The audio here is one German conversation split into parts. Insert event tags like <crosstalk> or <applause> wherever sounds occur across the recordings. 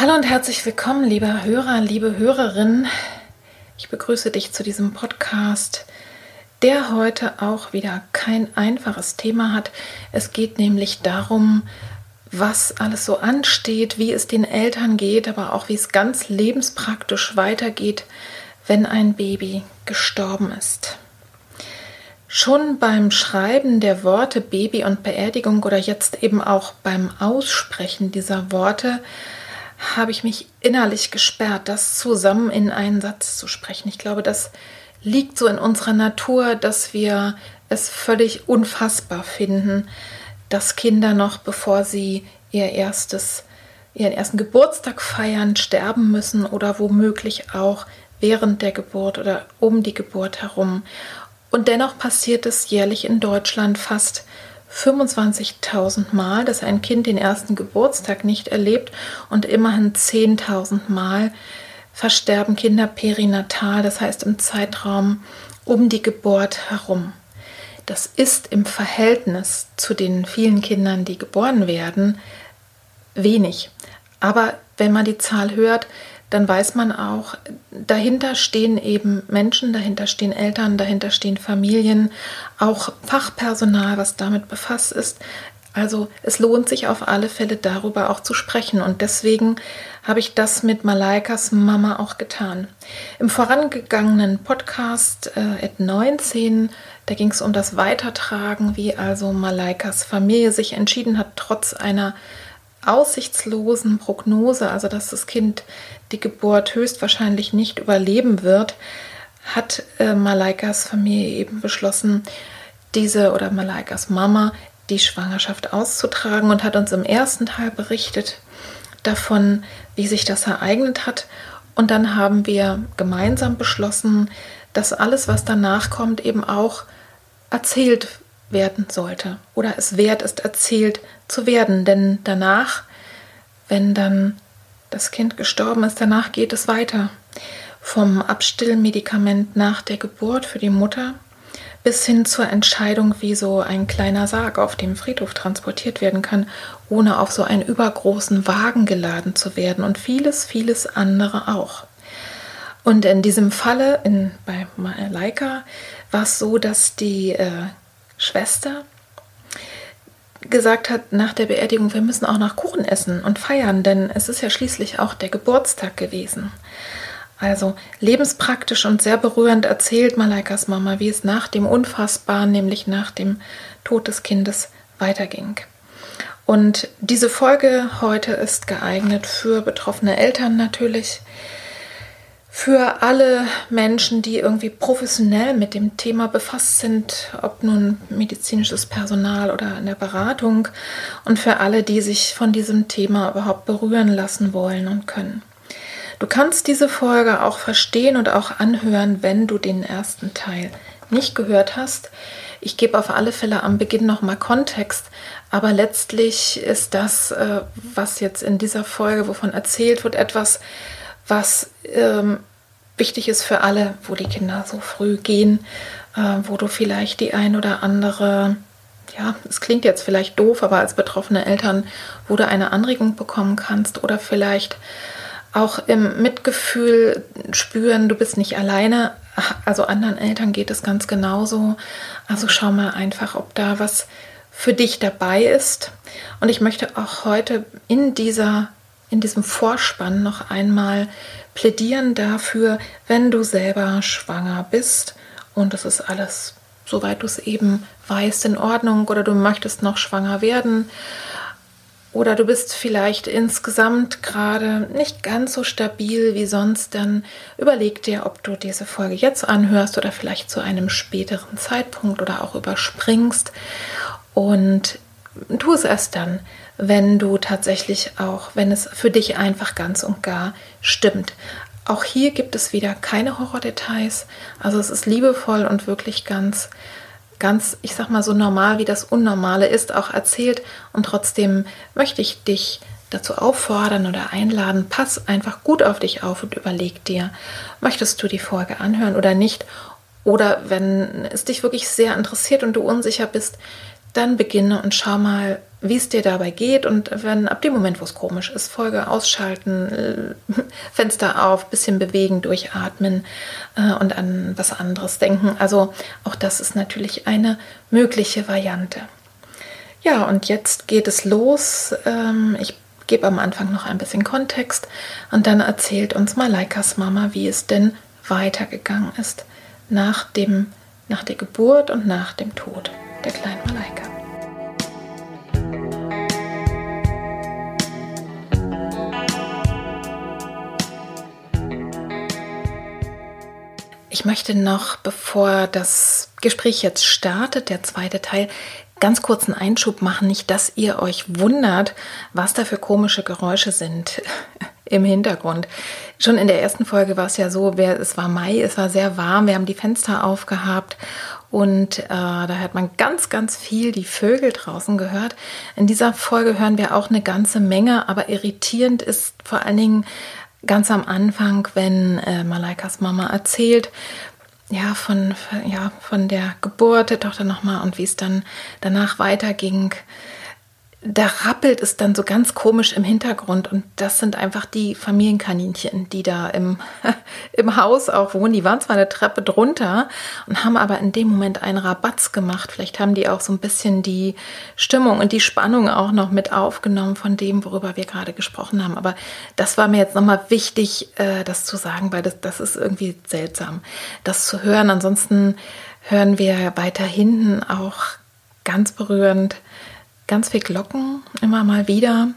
Hallo und herzlich willkommen, lieber Hörer, liebe Hörerin. Ich begrüße dich zu diesem Podcast, der heute auch wieder kein einfaches Thema hat. Es geht nämlich darum, was alles so ansteht, wie es den Eltern geht, aber auch wie es ganz lebenspraktisch weitergeht, wenn ein Baby gestorben ist. Schon beim Schreiben der Worte Baby und Beerdigung oder jetzt eben auch beim Aussprechen dieser Worte habe ich mich innerlich gesperrt, das zusammen in einen Satz zu sprechen. Ich glaube, das liegt so in unserer Natur, dass wir es völlig unfassbar finden, dass Kinder noch, bevor sie ihr erstes, ihren ersten Geburtstag feiern, sterben müssen oder womöglich auch während der Geburt oder um die Geburt herum. Und dennoch passiert es jährlich in Deutschland fast 25.000 Mal, dass ein Kind den ersten Geburtstag nicht erlebt und immerhin 10.000 Mal versterben Kinder perinatal, das heißt im Zeitraum um die Geburt herum. Das ist im Verhältnis zu den vielen Kindern, die geboren werden, wenig. Aber wenn man die Zahl hört, dann weiß man auch, dahinter stehen eben Menschen, dahinter stehen Eltern, dahinter stehen Familien, auch Fachpersonal, was damit befasst ist. Also es lohnt sich auf alle Fälle darüber auch zu sprechen und deswegen habe ich das mit Malaikas Mama auch getan. Im vorangegangenen Podcast äh, at 19, da ging es um das Weitertragen, wie also Malaikas Familie sich entschieden hat, trotz einer aussichtslosen Prognose, also dass das Kind die Geburt höchstwahrscheinlich nicht überleben wird, hat äh, Malaikas Familie eben beschlossen, diese oder Malaikas Mama die Schwangerschaft auszutragen und hat uns im ersten Teil berichtet davon, wie sich das ereignet hat. Und dann haben wir gemeinsam beschlossen, dass alles, was danach kommt, eben auch erzählt werden sollte oder es wert ist, erzählt zu werden. Denn danach, wenn dann das Kind gestorben ist, danach geht es weiter. Vom Abstillmedikament nach der Geburt für die Mutter bis hin zur Entscheidung, wie so ein kleiner Sarg auf dem Friedhof transportiert werden kann, ohne auf so einen übergroßen Wagen geladen zu werden und vieles, vieles andere auch. Und in diesem Falle, in, bei Leica, war es so, dass die äh, Schwester gesagt hat nach der Beerdigung, wir müssen auch noch Kuchen essen und feiern, denn es ist ja schließlich auch der Geburtstag gewesen. Also lebenspraktisch und sehr berührend erzählt Malaikas Mama, wie es nach dem Unfassbaren, nämlich nach dem Tod des Kindes, weiterging. Und diese Folge heute ist geeignet für betroffene Eltern natürlich, für alle Menschen, die irgendwie professionell mit dem Thema befasst sind, ob nun medizinisches Personal oder in der Beratung und für alle, die sich von diesem Thema überhaupt berühren lassen wollen und können. Du kannst diese Folge auch verstehen und auch anhören, wenn du den ersten Teil nicht gehört hast. Ich gebe auf alle Fälle am Beginn nochmal Kontext, aber letztlich ist das, äh, was jetzt in dieser Folge, wovon erzählt wird, etwas, was ähm, wichtig ist für alle, wo die Kinder so früh gehen, äh, wo du vielleicht die ein oder andere, ja, es klingt jetzt vielleicht doof, aber als betroffene Eltern, wo du eine Anregung bekommen kannst oder vielleicht auch im Mitgefühl spüren, du bist nicht alleine. Also anderen Eltern geht es ganz genauso. Also schau mal einfach, ob da was für dich dabei ist. Und ich möchte auch heute in dieser in diesem Vorspann noch einmal plädieren dafür, wenn du selber schwanger bist. Und es ist alles, soweit du es eben weißt, in Ordnung. Oder du möchtest noch schwanger werden. Oder du bist vielleicht insgesamt gerade nicht ganz so stabil wie sonst, dann überleg dir, ob du diese Folge jetzt anhörst oder vielleicht zu einem späteren Zeitpunkt oder auch überspringst. Und tu es erst dann, wenn du tatsächlich auch, wenn es für dich einfach ganz und gar stimmt. Auch hier gibt es wieder keine Horrordetails. Also es ist liebevoll und wirklich ganz ganz, ich sag mal, so normal wie das Unnormale ist, auch erzählt. Und trotzdem möchte ich dich dazu auffordern oder einladen, pass einfach gut auf dich auf und überleg dir, möchtest du die Folge anhören oder nicht? Oder wenn es dich wirklich sehr interessiert und du unsicher bist, dann beginne und schau mal, wie es dir dabei geht. Und wenn ab dem Moment, wo es komisch ist, Folge ausschalten, äh, <laughs> Fenster auf, bisschen bewegen, durchatmen äh, und an was anderes denken. Also auch das ist natürlich eine mögliche Variante. Ja, und jetzt geht es los. Ähm, ich gebe am Anfang noch ein bisschen Kontext und dann erzählt uns Malaikas Mama, wie es denn weitergegangen ist nach, dem, nach der Geburt und nach dem Tod der kleinen Malaika. Ich möchte noch, bevor das Gespräch jetzt startet, der zweite Teil, ganz kurzen Einschub machen. Nicht, dass ihr euch wundert, was da für komische Geräusche sind <laughs> im Hintergrund. Schon in der ersten Folge war es ja so, es war Mai, es war sehr warm, wir haben die Fenster aufgehabt und äh, da hat man ganz, ganz viel die Vögel draußen gehört. In dieser Folge hören wir auch eine ganze Menge, aber irritierend ist vor allen Dingen ganz am Anfang, wenn äh, Malaikas Mama erzählt, ja, von, ja, von der Geburt der Tochter nochmal und wie es dann danach weiterging da rappelt es dann so ganz komisch im Hintergrund und das sind einfach die Familienkaninchen, die da im, <laughs> im Haus auch wohnen. Die waren zwar eine Treppe drunter und haben aber in dem Moment einen Rabatz gemacht. Vielleicht haben die auch so ein bisschen die Stimmung und die Spannung auch noch mit aufgenommen von dem, worüber wir gerade gesprochen haben. Aber das war mir jetzt nochmal wichtig, äh, das zu sagen, weil das, das ist irgendwie seltsam, das zu hören. Ansonsten hören wir weiter hinten auch ganz berührend ganz viel Glocken, immer mal wieder.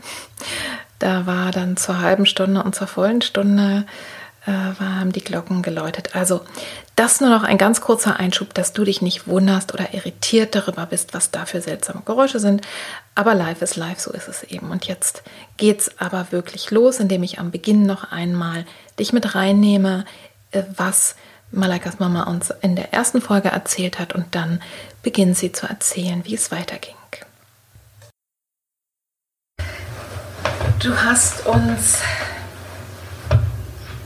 Da war dann zur halben Stunde und zur vollen Stunde äh, haben die Glocken geläutet. Also das nur noch ein ganz kurzer Einschub, dass du dich nicht wunderst oder irritiert darüber bist, was da für seltsame Geräusche sind. Aber live ist live, so ist es eben. Und jetzt geht's aber wirklich los, indem ich am Beginn noch einmal dich mit reinnehme, äh, was Malaikas Mama uns in der ersten Folge erzählt hat und dann beginnt sie zu erzählen, wie es weiterging. Du hast uns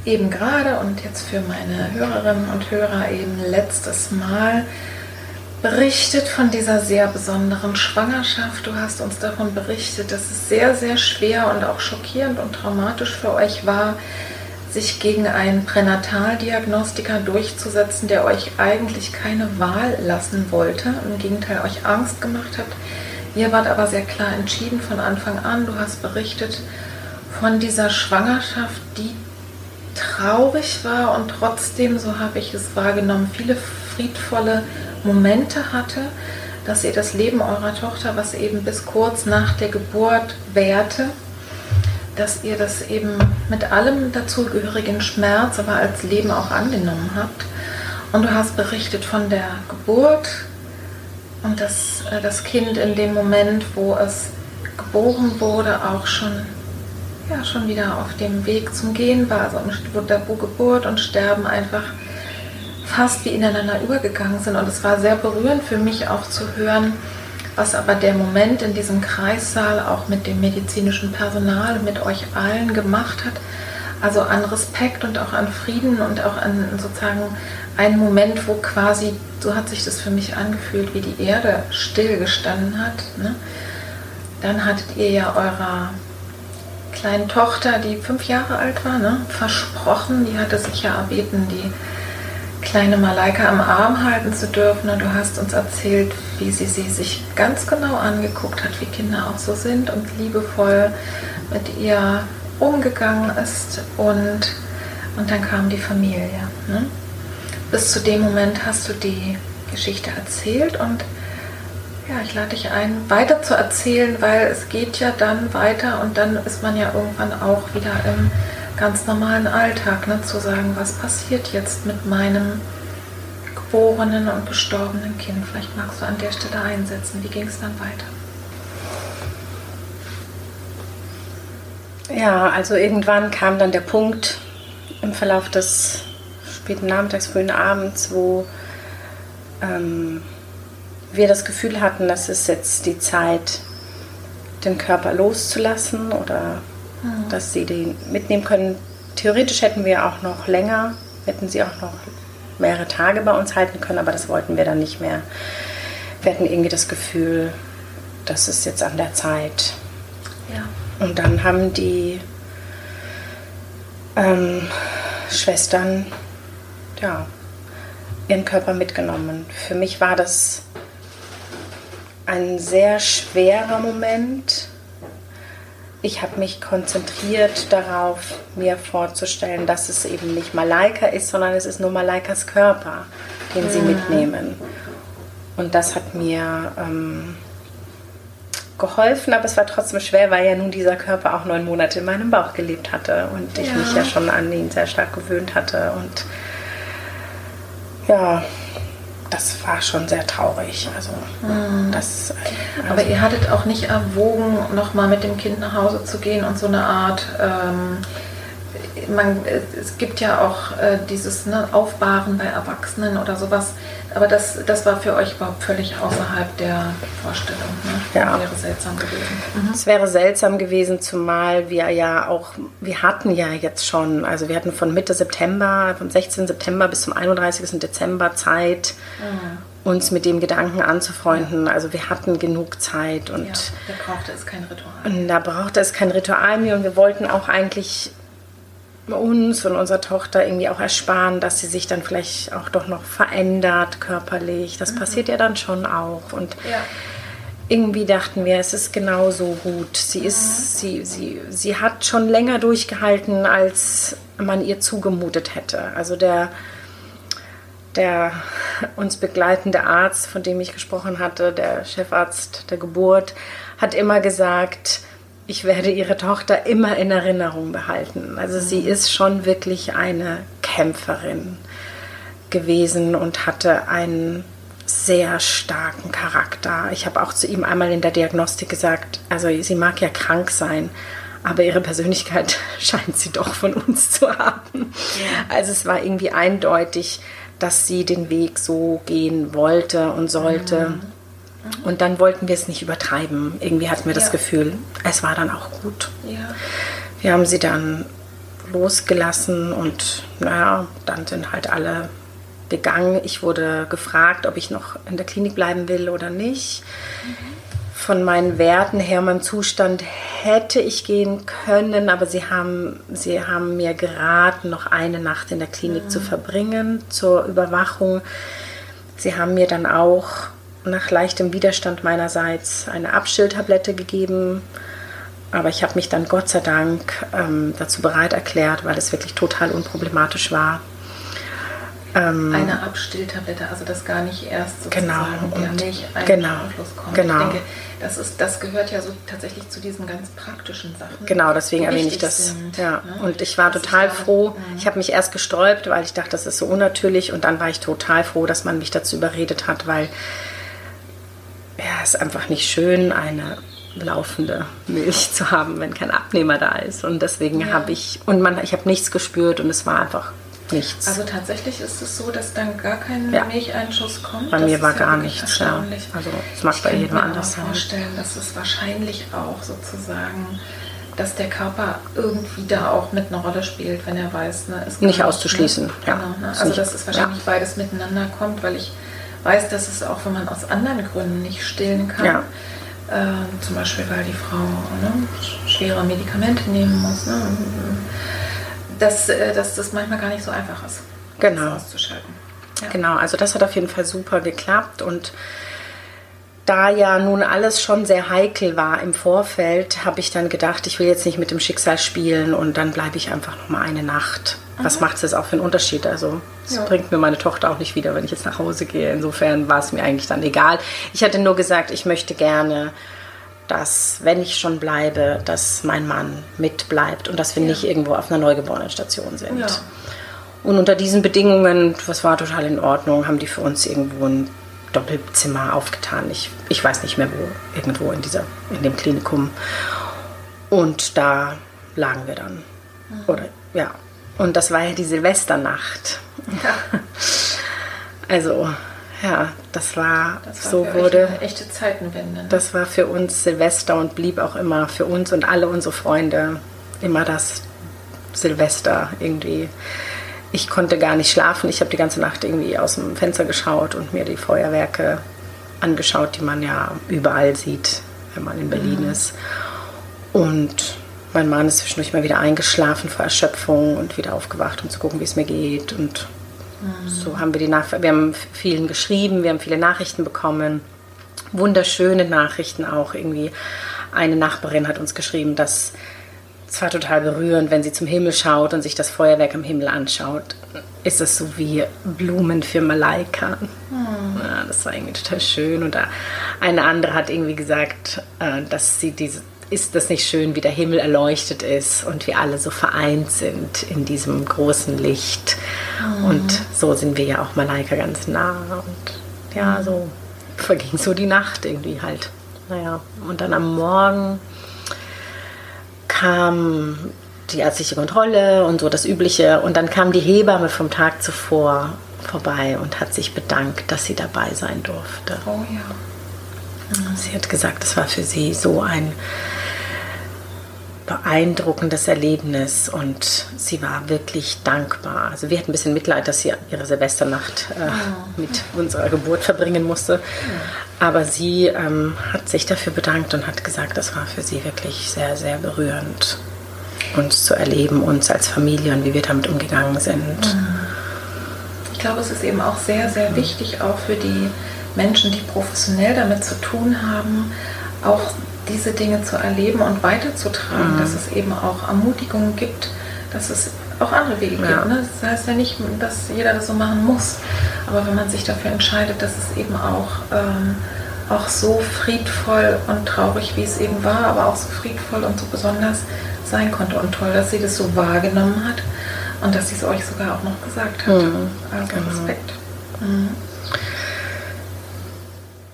eben gerade und jetzt für meine Hörerinnen und Hörer eben letztes Mal berichtet von dieser sehr besonderen Schwangerschaft. Du hast uns davon berichtet, dass es sehr, sehr schwer und auch schockierend und traumatisch für euch war, sich gegen einen Pränataldiagnostiker durchzusetzen, der euch eigentlich keine Wahl lassen wollte, im Gegenteil euch Angst gemacht hat Ihr wart aber sehr klar entschieden von Anfang an. Du hast berichtet von dieser Schwangerschaft, die traurig war und trotzdem, so habe ich es wahrgenommen, viele friedvolle Momente hatte, dass ihr das Leben eurer Tochter, was eben bis kurz nach der Geburt währte, dass ihr das eben mit allem dazugehörigen Schmerz, aber als Leben auch angenommen habt. Und du hast berichtet von der Geburt, und dass äh, das Kind in dem Moment, wo es geboren wurde, auch schon, ja, schon wieder auf dem Weg zum Gehen war. Also wo Geburt und Sterben einfach fast wie ineinander übergegangen sind. Und es war sehr berührend für mich auch zu hören, was aber der Moment in diesem Kreissaal auch mit dem medizinischen Personal, mit euch allen gemacht hat. Also an Respekt und auch an Frieden und auch an sozusagen einen Moment, wo quasi, so hat sich das für mich angefühlt, wie die Erde still gestanden hat. Ne? Dann hattet ihr ja eurer kleinen Tochter, die fünf Jahre alt war, ne? versprochen, die hatte sich ja erbeten, die kleine Malaika am Arm halten zu dürfen. Und du hast uns erzählt, wie sie sie sich ganz genau angeguckt hat, wie Kinder auch so sind und liebevoll mit ihr umgegangen ist und, und dann kam die Familie. Ne? Bis zu dem Moment hast du die Geschichte erzählt und ja, ich lade dich ein, weiter zu erzählen, weil es geht ja dann weiter und dann ist man ja irgendwann auch wieder im ganz normalen Alltag, ne, zu sagen, was passiert jetzt mit meinem geborenen und gestorbenen Kind. Vielleicht magst du an der Stelle einsetzen. Wie ging es dann weiter? Ja, also irgendwann kam dann der Punkt im Verlauf des späten Nachmittags, frühen Abends, wo ähm, wir das Gefühl hatten, dass es jetzt die Zeit, den Körper loszulassen oder mhm. dass sie den mitnehmen können. Theoretisch hätten wir auch noch länger, hätten sie auch noch mehrere Tage bei uns halten können, aber das wollten wir dann nicht mehr. Wir hatten irgendwie das Gefühl, das ist jetzt an der Zeit. Ja. Und dann haben die ähm, Schwestern ja, ihren Körper mitgenommen. Für mich war das ein sehr schwerer Moment. Ich habe mich konzentriert darauf, mir vorzustellen, dass es eben nicht Malaika ist, sondern es ist nur Malaikas Körper, den sie mhm. mitnehmen. Und das hat mir ähm, geholfen, aber es war trotzdem schwer, weil ja nun dieser Körper auch neun Monate in meinem Bauch gelebt hatte und ich ja. mich ja schon an ihn sehr stark gewöhnt hatte. Und ja, das war schon sehr traurig. Also, mhm. das, also Aber ihr hattet auch nicht erwogen, nochmal mit dem Kind nach Hause zu gehen und so eine Art ähm, man, es gibt ja auch äh, dieses ne, Aufbahren bei Erwachsenen oder sowas, aber das, das war für euch überhaupt völlig außerhalb der Vorstellung. Ne? Ja. Wäre seltsam gewesen. Mhm. Es wäre seltsam gewesen, zumal wir ja auch, wir hatten ja jetzt schon, also wir hatten von Mitte September, vom 16. September bis zum 31. Dezember Zeit, mhm uns mit dem Gedanken anzufreunden. Also wir hatten genug Zeit und ja, da brauchte es kein Ritual. Und da brauchte es kein Ritual mehr und wir wollten auch eigentlich uns und unserer Tochter irgendwie auch ersparen, dass sie sich dann vielleicht auch doch noch verändert körperlich. Das mhm. passiert ja dann schon auch. Und ja. irgendwie dachten wir, es ist genauso gut. Sie ist, mhm. sie, sie, sie hat schon länger durchgehalten, als man ihr zugemutet hätte. Also der, der uns begleitende Arzt, von dem ich gesprochen hatte, der Chefarzt der Geburt, hat immer gesagt, ich werde ihre Tochter immer in Erinnerung behalten. Also sie mhm. ist schon wirklich eine Kämpferin gewesen und hatte einen sehr starken Charakter. Ich habe auch zu ihm einmal in der Diagnostik gesagt, also sie mag ja krank sein, aber ihre Persönlichkeit <laughs> scheint sie doch von uns zu haben. Also es war irgendwie eindeutig, dass sie den Weg so gehen wollte und sollte. Mhm. Und dann wollten wir es nicht übertreiben. Irgendwie hatten wir das ja. Gefühl, es war dann auch gut. Ja. Wir haben sie dann losgelassen und naja, dann sind halt alle gegangen. Ich wurde gefragt, ob ich noch in der Klinik bleiben will oder nicht. Mhm. Von meinen Werten her, meinem Zustand hätte ich gehen können, aber sie haben, sie haben mir geraten, noch eine Nacht in der Klinik mhm. zu verbringen zur Überwachung. Sie haben mir dann auch nach leichtem Widerstand meinerseits eine Abstilltablette gegeben. Aber ich habe mich dann Gott sei Dank ähm, dazu bereit erklärt, weil es wirklich total unproblematisch war. Ähm, eine Abstilltablette, also das gar nicht erst sozusagen genau, der Milch genau, kommt. Genau. Ich denke, das, ist, das gehört ja so tatsächlich zu diesen ganz praktischen Sachen. Genau, deswegen erwähne ich das. Sind, ja. Ne? Und ich war das total froh. Mhm. Ich habe mich erst gesträubt, weil ich dachte, das ist so unnatürlich. Und dann war ich total froh, dass man mich dazu überredet hat, weil ja, es ist einfach nicht schön, eine laufende Milch zu haben, wenn kein Abnehmer da ist. Und deswegen ja. habe ich, und man, ich habe nichts gespürt und es war einfach nichts. Also tatsächlich ist es so, dass dann gar kein ja. Milcheinschuss kommt. Bei das mir war ja gar nichts. Ja. Also es mag bei jedem anders sein. Ich kann mir vorstellen, dass es wahrscheinlich auch sozusagen dass der Körper irgendwie da auch mit einer Rolle spielt, wenn er weiß, ne, ist nicht auszuschließen. Ne? Ja. Genau, ne? Also dass es wahrscheinlich beides miteinander kommt, weil ich weiß, dass es auch, wenn man aus anderen Gründen nicht stillen kann, ja. äh, zum Beispiel weil die Frau ne, schwere Medikamente nehmen muss, ne, dass, äh, dass das manchmal gar nicht so einfach ist, genau. das auszuschalten. Ja. Genau, also das hat auf jeden Fall super geklappt und da ja nun alles schon sehr heikel war im Vorfeld, habe ich dann gedacht, ich will jetzt nicht mit dem Schicksal spielen und dann bleibe ich einfach noch mal eine Nacht. Was macht es jetzt auch für einen Unterschied? Also es Ja. bringt mir meine Tochter auch nicht wieder, wenn ich jetzt nach Hause gehe. Insofern war es mir eigentlich dann egal. Ich hatte nur gesagt, ich möchte gerne, dass, wenn ich schon bleibe, dass mein Mann mitbleibt und dass wir nicht irgendwo auf einer Neugeborenenstation sind. Ja. Und unter diesen Bedingungen, das war total in Ordnung, haben die für uns irgendwo ein Doppelzimmer aufgetan. Ich, ich weiß nicht mehr wo, irgendwo in, dieser, in dem Klinikum. Und da lagen wir dann. Oder, ja. Und das war ja die Silvesternacht. <laughs> Also, ja, das war, Das war so wurde. eine echte Zeitenwende. Ne? Das war für uns Silvester und blieb auch immer für uns und alle unsere Freunde immer das Silvester irgendwie. Ich konnte gar nicht schlafen. Ich habe die ganze Nacht irgendwie aus dem Fenster geschaut und mir die Feuerwerke angeschaut, die man ja überall sieht, wenn man in Berlin ist. Und mein Mann ist zwischendurch mal wieder eingeschlafen vor Erschöpfung und wieder aufgewacht, um zu gucken, wie es mir geht. Und so haben wir die Nach wir haben vielen geschrieben, wir haben viele Nachrichten bekommen wunderschöne Nachrichten auch irgendwie. Eine Nachbarin hat uns geschrieben, dass es war total berührend, wenn sie zum Himmel schaut und sich das Feuerwerk am Himmel anschaut. Ist es so wie Blumen für Malaika. Ja, das war irgendwie total schön. Und eine andere hat irgendwie gesagt, äh, dass sie diese ist das nicht schön, wie der Himmel erleuchtet ist und wir alle so vereint sind in diesem großen Licht. Und so sind wir ja auch Malaika ganz nah. Und ja, so verging so die Nacht irgendwie halt. Naja, und dann am Morgen kam die ärztliche Kontrolle und so das Übliche. Und dann kam die Hebamme vom Tag zuvor vorbei und hat sich bedankt, dass sie dabei sein durfte. Oh ja. Sie hat gesagt, es war für sie so ein beeindruckendes Erlebnis und sie war wirklich dankbar. Also wir hatten ein bisschen Mitleid, dass sie ihre Silvesternacht äh, mit unserer Geburt verbringen musste. Aber sie ähm, hat sich dafür bedankt und hat gesagt, das war für sie wirklich sehr, sehr berührend, uns zu erleben, uns als Familie und wie wir damit umgegangen sind. Ich glaube, es ist eben auch sehr, sehr wichtig, auch für die Menschen, die professionell damit zu tun haben, auch diese Dinge zu erleben und weiterzutragen, dass es eben auch Ermutigungen gibt, dass es auch andere Wege Ja. gibt. Ne? Das heißt ja nicht, dass jeder das so machen muss, aber wenn man sich dafür entscheidet, dass es eben auch, ähm, auch so friedvoll und traurig, wie es eben war, aber auch so friedvoll und so besonders sein konnte. Und toll, dass sie das so wahrgenommen hat und dass sie es euch sogar auch noch gesagt hat. Mhm, Also genau. Respekt.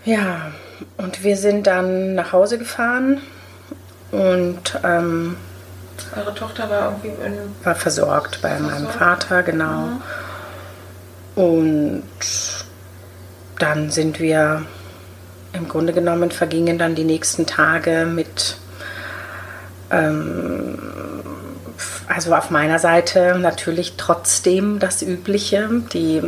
Ja, und wir sind dann nach Hause gefahren und ähm, Eure Tochter war irgendwie war versorgt bei meinem Versorgt? Vater, genau. Und dann sind wir, im Grunde genommen vergingen dann die nächsten Tage mit, ähm, also auf meiner Seite natürlich trotzdem das Übliche. Die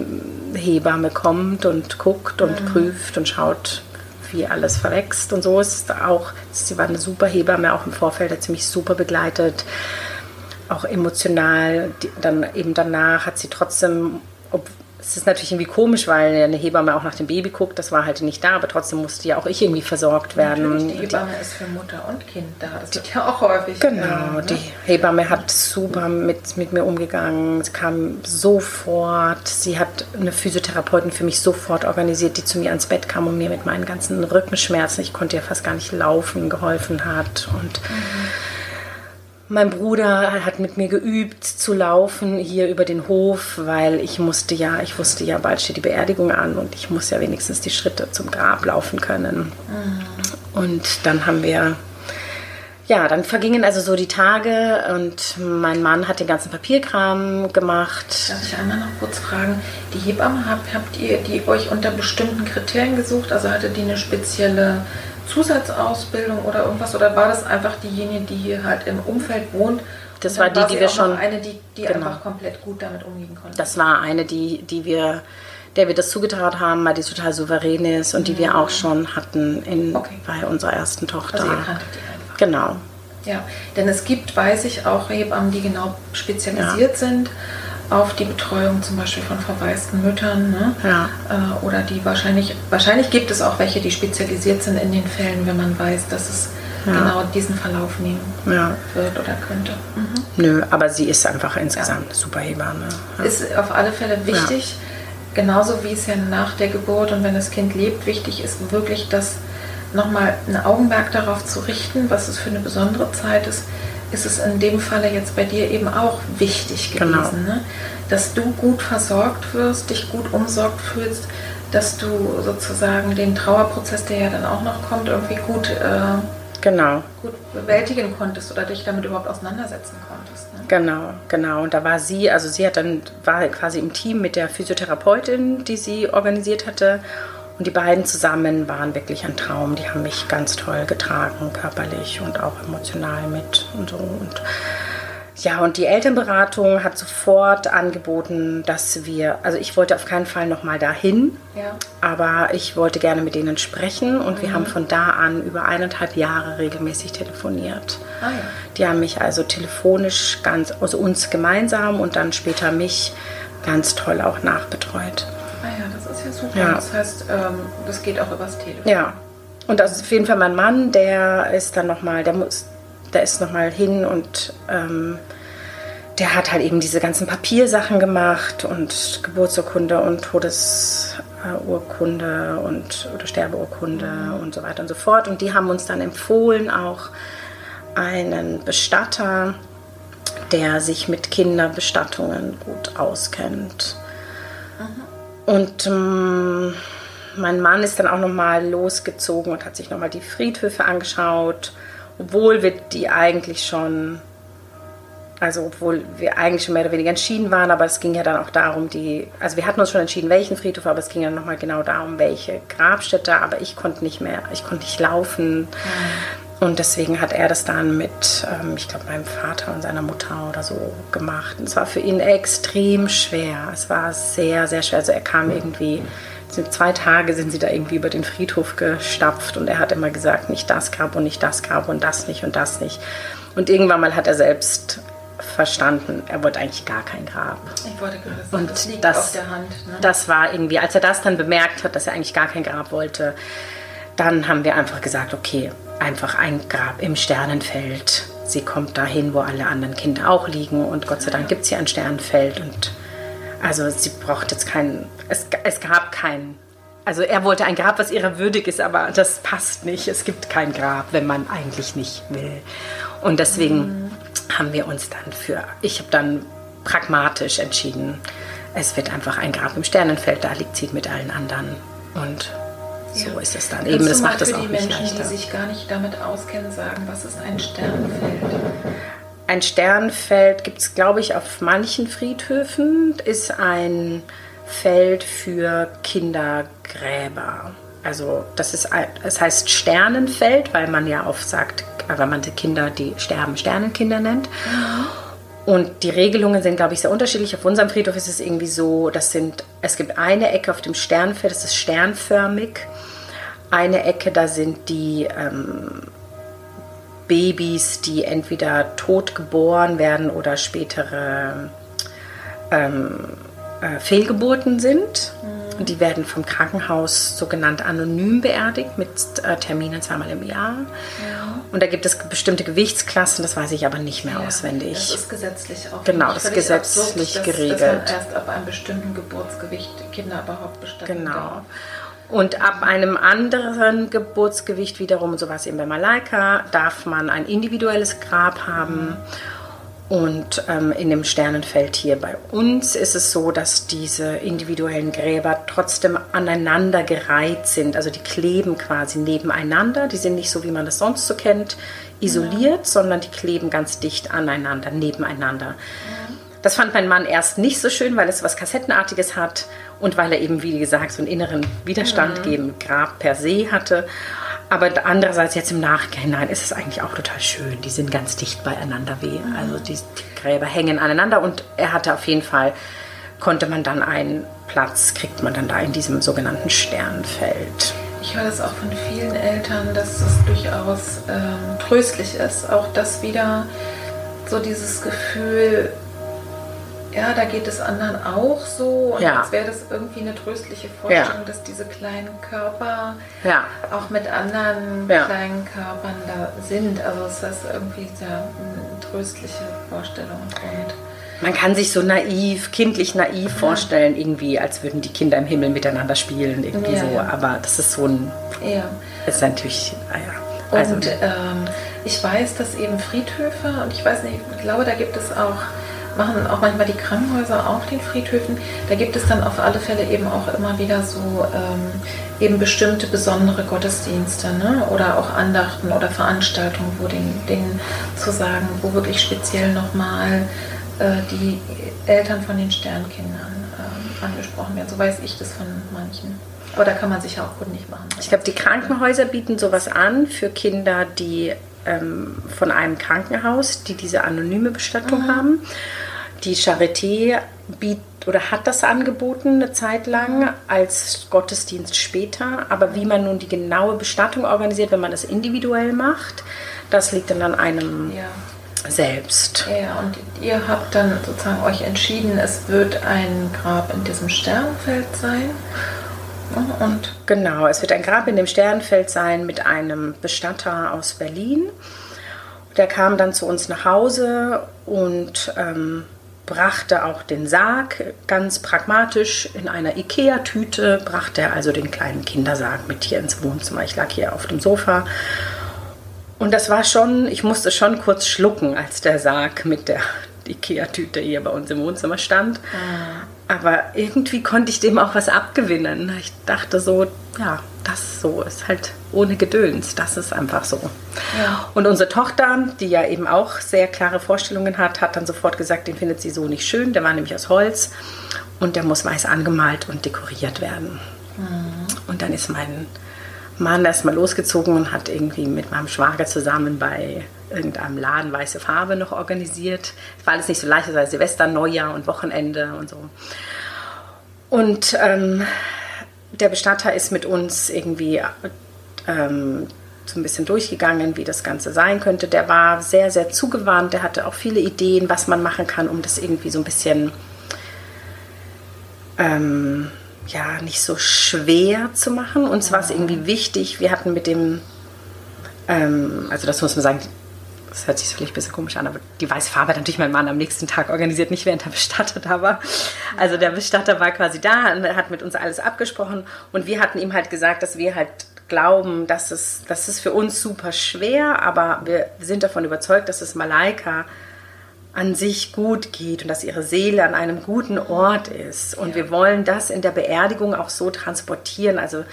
Hebamme kommt und guckt und prüft und schaut, wie alles verwächst und so ist auch, sie war eine super Hebamme, auch im Vorfeld hat sie mich super begleitet auch emotional. Dann eben danach hat sie trotzdem, ob, es ist natürlich irgendwie komisch, weil eine Hebamme auch nach dem Baby guckt, das war halt nicht da, aber trotzdem musste ja auch ich irgendwie versorgt werden. Natürlich, die Hebamme ist für Mutter und Kind da. Das gibt ja auch häufig. Genau, ne? die Hebamme hat super mit, mit mir umgegangen. Sie kam sofort. Sie hat eine Physiotherapeutin für mich sofort organisiert, die zu mir ans Bett kam und mir mit meinen ganzen Rückenschmerzen, ich konnte ja fast gar nicht laufen, geholfen hat. Und mein Bruder hat mit mir geübt zu laufen hier über den Hof, weil ich musste ja, ich wusste ja, bald steht die Beerdigung an und ich muss ja wenigstens die Schritte zum Grab laufen können. Und dann haben wir ja, dann vergingen also so die Tage und mein Mann hat den ganzen Papierkram gemacht. Darf ich einmal noch kurz fragen? Die Hebamme, habt, habt ihr die euch unter bestimmten Kriterien gesucht? Also hatte die eine spezielle Zusatzausbildung oder irgendwas? Oder war das einfach diejenige, die hier halt im Umfeld wohnt? Das war die, die sie wir schon- Eine, die, die Genau. einfach komplett gut damit umgehen konnte. Das war eine, die, die wir, der wir das zugetraut haben, weil die total souverän ist und die wir auch schon hatten in, Okay. bei unserer ersten Tochter. also ihr kanntet die einfach. Genau. Ja, denn es gibt, weiß ich, auch Hebammen, die genau spezialisiert sind. Auf die Betreuung zum Beispiel von verwaisten Müttern. Ne? Ja. Äh, oder die wahrscheinlich, wahrscheinlich gibt es auch welche, die spezialisiert sind in den Fällen, wenn man weiß, dass es ja. genau diesen Verlauf nehmen ja. wird oder könnte. Mhm. Nö, aber sie ist einfach insgesamt ja. super Hebamme. Ist auf alle Fälle wichtig, genauso wie es ja nach der Geburt und wenn das Kind lebt, wichtig ist wirklich, dass nochmal ein Augenmerk darauf zu richten, was es für eine besondere Zeit ist, ist es in dem Falle jetzt bei dir eben auch wichtig gewesen, genau. ne? dass du gut versorgt wirst, dich gut umsorgt fühlst, dass du sozusagen den Trauerprozess, der ja dann auch noch kommt, irgendwie gut, äh, genau. gut bewältigen konntest oder dich damit überhaupt auseinandersetzen konntest. Ne? Genau, genau. Und da war sie, also sie hat dann war quasi im Team mit der Physiotherapeutin, die sie organisiert hatte und die beiden zusammen waren wirklich ein Traum. Die haben mich ganz toll getragen, körperlich und auch emotional mit und so. Und ja, und die Elternberatung hat sofort angeboten, dass wir, also ich wollte auf keinen Fall nochmal dahin, ja. aber ich wollte gerne mit denen sprechen und mhm. wir haben von da an über eineinhalb Jahre regelmäßig telefoniert. Ah, ja. Die haben mich also telefonisch ganz, also uns gemeinsam und dann später mich ganz toll auch nachbetreut. Ah ja, das ist ja super. Ja. Das heißt, ähm, das geht auch übers Telefon. Ja. Und das ist auf jeden Fall mein Mann, der ist dann nochmal, der muss, der ist nochmal hin und ähm, der hat halt eben diese ganzen Papiersachen gemacht und Geburtsurkunde und Todesurkunde und oder Sterbeurkunde mhm. und so weiter und so fort. Und die haben uns dann empfohlen, auch einen Bestatter, der sich mit Kinderbestattungen gut auskennt. Und ähm, mein Mann ist dann auch nochmal losgezogen und hat sich nochmal die Friedhöfe angeschaut, obwohl wir die eigentlich schon, also obwohl wir eigentlich schon mehr oder weniger entschieden waren, aber es ging ja dann auch darum, die, also wir hatten uns schon entschieden, welchen Friedhof, aber es ging ja nochmal genau darum, welche Grabstätte, aber ich konnte nicht mehr, ich konnte nicht laufen. Mhm. Und deswegen hat er das dann mit, ähm, ich glaube, meinem Vater und seiner Mutter oder so gemacht. Und es war für ihn extrem schwer. Es war sehr, sehr schwer. Also er kam irgendwie, zwei Tage sind sie da irgendwie über den Friedhof gestapft und er hat immer gesagt, nicht das Grab und nicht das Grab und das nicht und das nicht. Und irgendwann mal hat er selbst verstanden, er wollte eigentlich gar kein Grab. Ich wollte gerade sagen, und das liegt das, auf der Hand. Ne? Das war irgendwie, als er das dann bemerkt hat, dass er eigentlich gar kein Grab wollte, dann haben wir einfach gesagt, okay, einfach ein Grab im Sternenfeld. Sie kommt dahin, wo alle anderen Kinder auch liegen und Gott sei Dank gibt es hier ein Sternenfeld und also sie braucht jetzt keinen, es, es gab keinen. Also er wollte ein Grab, was ihrer würdig ist, aber das passt nicht. Es gibt kein Grab, wenn man eigentlich nicht will. Und deswegen mhm. haben wir uns dann für, ich habe dann pragmatisch entschieden, es wird einfach ein Grab im Sternenfeld, da liegt sie mit allen anderen. Und so ja. ist es dann eben. Das macht es auch nicht Menschen, leichter. die sich gar nicht damit auskennen, sagen, was ist ein Sternfeld? Ein Sternfeld gibt es, glaube ich, auf manchen Friedhöfen. Ist ein Feld für Kindergräber. Also das ist, es heißt Sternenfeld, weil man ja oft sagt, weil man die Kinder, die sterben, Sternenkinder nennt. Mhm. Und die Regelungen sind, glaube ich, sehr unterschiedlich. Auf unserem Friedhof ist es irgendwie so, das sind, es gibt eine Ecke auf dem Sternfeld, das ist sternförmig. Eine Ecke, da sind die ähm, Babys, die entweder tot geboren werden oder spätere ähm, äh, Fehlgeburten sind. Mhm. Die werden vom Krankenhaus sogenannt anonym beerdigt mit äh, Terminen zweimal im Jahr. Ja. Und da gibt es bestimmte Gewichtsklassen, das weiß ich aber nicht mehr ja, auswendig. Das ist gesetzlich auch. Genau, das ist gesetzlich absurd, geregelt. Dass, man erst ab einem bestimmten Geburtsgewicht Kinder überhaupt bestimmen Genau. Darf. Und ab einem anderen Geburtsgewicht wiederum, sowas eben bei Malaika, darf man ein individuelles Grab haben. Und ähm, in dem Sternenfeld hier bei uns ist es so, dass diese individuellen Gräber trotzdem aneinander gereiht sind. Also die kleben quasi nebeneinander. Die sind nicht so, wie man das sonst so kennt, isoliert, ja. sondern die kleben ganz dicht aneinander, nebeneinander. Ja. Das fand mein Mann erst nicht so schön, weil es was Kassettenartiges hat und weil er eben, wie gesagt, so einen inneren Widerstand ja. gegen Grab per se hatte. Aber andererseits jetzt im Nachhinein ist es eigentlich auch total schön. Die sind ganz dicht beieinander weh. Mhm. Also die, die, Gräber hängen aneinander und er hatte auf jeden Fall, konnte man dann einen Platz, kriegt man dann da in diesem sogenannten Sternfeld. Ich höre das auch von vielen Eltern, dass es durchaus ähm, tröstlich ist. Auch das wieder so dieses Gefühl, ja, da geht es anderen auch so. Und Ja. als wäre das irgendwie eine tröstliche Vorstellung, Ja. dass diese kleinen Körper Ja. auch mit anderen kleinen Körpern da sind. Also es ist irgendwie sehr eine tröstliche Vorstellung. Und Man kann sich so naiv, kindlich naiv vorstellen, irgendwie, als würden die Kinder im Himmel miteinander spielen, irgendwie Ja, so. Aber das ist so ein, ja. ist natürlich, naja. Also, Und ähm, ich weiß, dass eben Friedhöfe, und ich weiß nicht, ich glaube, da gibt es auch, machen auch manchmal die Krankenhäuser auf den Friedhöfen, da gibt es dann auf alle Fälle eben auch immer wieder so ähm, eben bestimmte besondere Gottesdienste ne? oder auch Andachten oder Veranstaltungen, wo den, denen zu sagen, wo wirklich speziell nochmal äh, die Eltern von den Sternkindern ähm, angesprochen werden. So weiß ich das von manchen. Aber da kann man sich ja auch kundig machen. ich glaube, die Krankenhäuser bieten sowas an für Kinder, die ähm, von einem Krankenhaus, die diese anonyme Bestattung haben. Die Charité bietet oder hat das angeboten eine Zeit lang als Gottesdienst später. Aber wie man nun die genaue Bestattung organisiert, wenn man das individuell macht, das liegt dann an einem Ja. selbst. Ja, und ihr habt dann sozusagen euch entschieden, es wird ein Grab in diesem Sternfeld sein. Und Genau, es wird ein Grab in dem Sternfeld sein mit einem Bestatter aus Berlin. Der kam dann zu uns nach Hause und ähm, brachte auch den Sarg ganz pragmatisch in einer Ikea-Tüte, brachte er also den kleinen Kindersarg mit hier ins Wohnzimmer. Ich lag hier auf dem Sofa. Und das war schon, ich musste schon kurz schlucken, als der Sarg mit der Ikea-Tüte hier bei uns im Wohnzimmer stand. Aber irgendwie konnte ich dem auch was abgewinnen. Ich dachte so, ja, das so ist halt ohne Gedöns. Das ist einfach so. Ja. Und unsere Tochter, die ja eben auch sehr klare Vorstellungen hat, hat dann sofort gesagt, den findet sie so nicht schön. Der war nämlich aus Holz und der muss weiß angemalt und dekoriert werden. Und dann ist mein Mann erstmal losgezogen und hat irgendwie mit meinem Schwager zusammen bei irgendeinem Laden weiße Farbe noch organisiert. Es war alles nicht so leicht, es war Silvester, Neujahr und Wochenende und so. Und ähm, der Bestatter ist mit uns irgendwie ähm, so ein bisschen durchgegangen, wie das Ganze sein könnte. Der war sehr, sehr zugewandt. Der hatte auch viele Ideen, was man machen kann, um das irgendwie so ein bisschen ähm, ja, nicht so schwer zu machen. Uns war es irgendwie wichtig. Wir hatten mit dem, ähm, also das muss man sagen, das hört sich vielleicht ein bisschen komisch an, aber die weiße Farbe hat natürlich mein Mann am nächsten Tag organisiert, nicht während der Bestatter da war. Also der Bestatter war quasi da, und hat mit uns alles abgesprochen und wir hatten ihm halt gesagt, dass wir halt glauben, dass es, das ist für uns super schwer, aber wir sind davon überzeugt, dass es Malaika an sich gut geht und dass ihre Seele an einem guten Ort ist. Und wir wollen das in der Beerdigung auch so transportieren. Also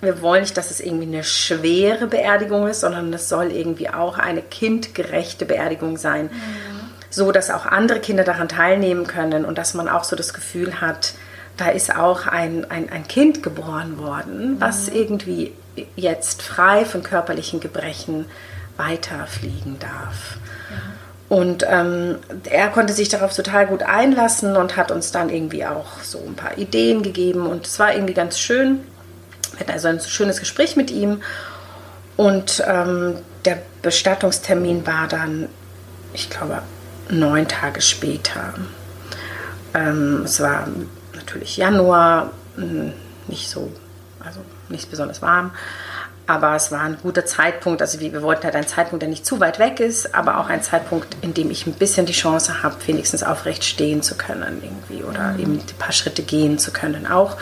wir wollen nicht, dass es irgendwie eine schwere Beerdigung ist, sondern es soll irgendwie auch eine kindgerechte Beerdigung sein. So dass auch andere Kinder daran teilnehmen können und dass man auch so das Gefühl hat, da ist auch ein, ein, ein Kind geboren worden, was irgendwie jetzt frei von körperlichen Gebrechen weiterfliegen darf. Und ähm, er konnte sich darauf total gut einlassen und hat uns dann irgendwie auch so ein paar Ideen gegeben. Und es war irgendwie ganz schön. Wir hatten also ein schönes Gespräch mit ihm. Und ähm, der Bestattungstermin war dann, ich glaube, neun Tage später. Ähm, es war natürlich Januar, mh, nicht so, also nicht besonders warm. Aber es war ein guter Zeitpunkt. Also wir, wir wollten halt einen Zeitpunkt, der nicht zu weit weg ist, aber auch ein Zeitpunkt, in dem ich ein bisschen die Chance habe, wenigstens aufrecht stehen zu können irgendwie oder eben ein paar Schritte gehen zu können auch.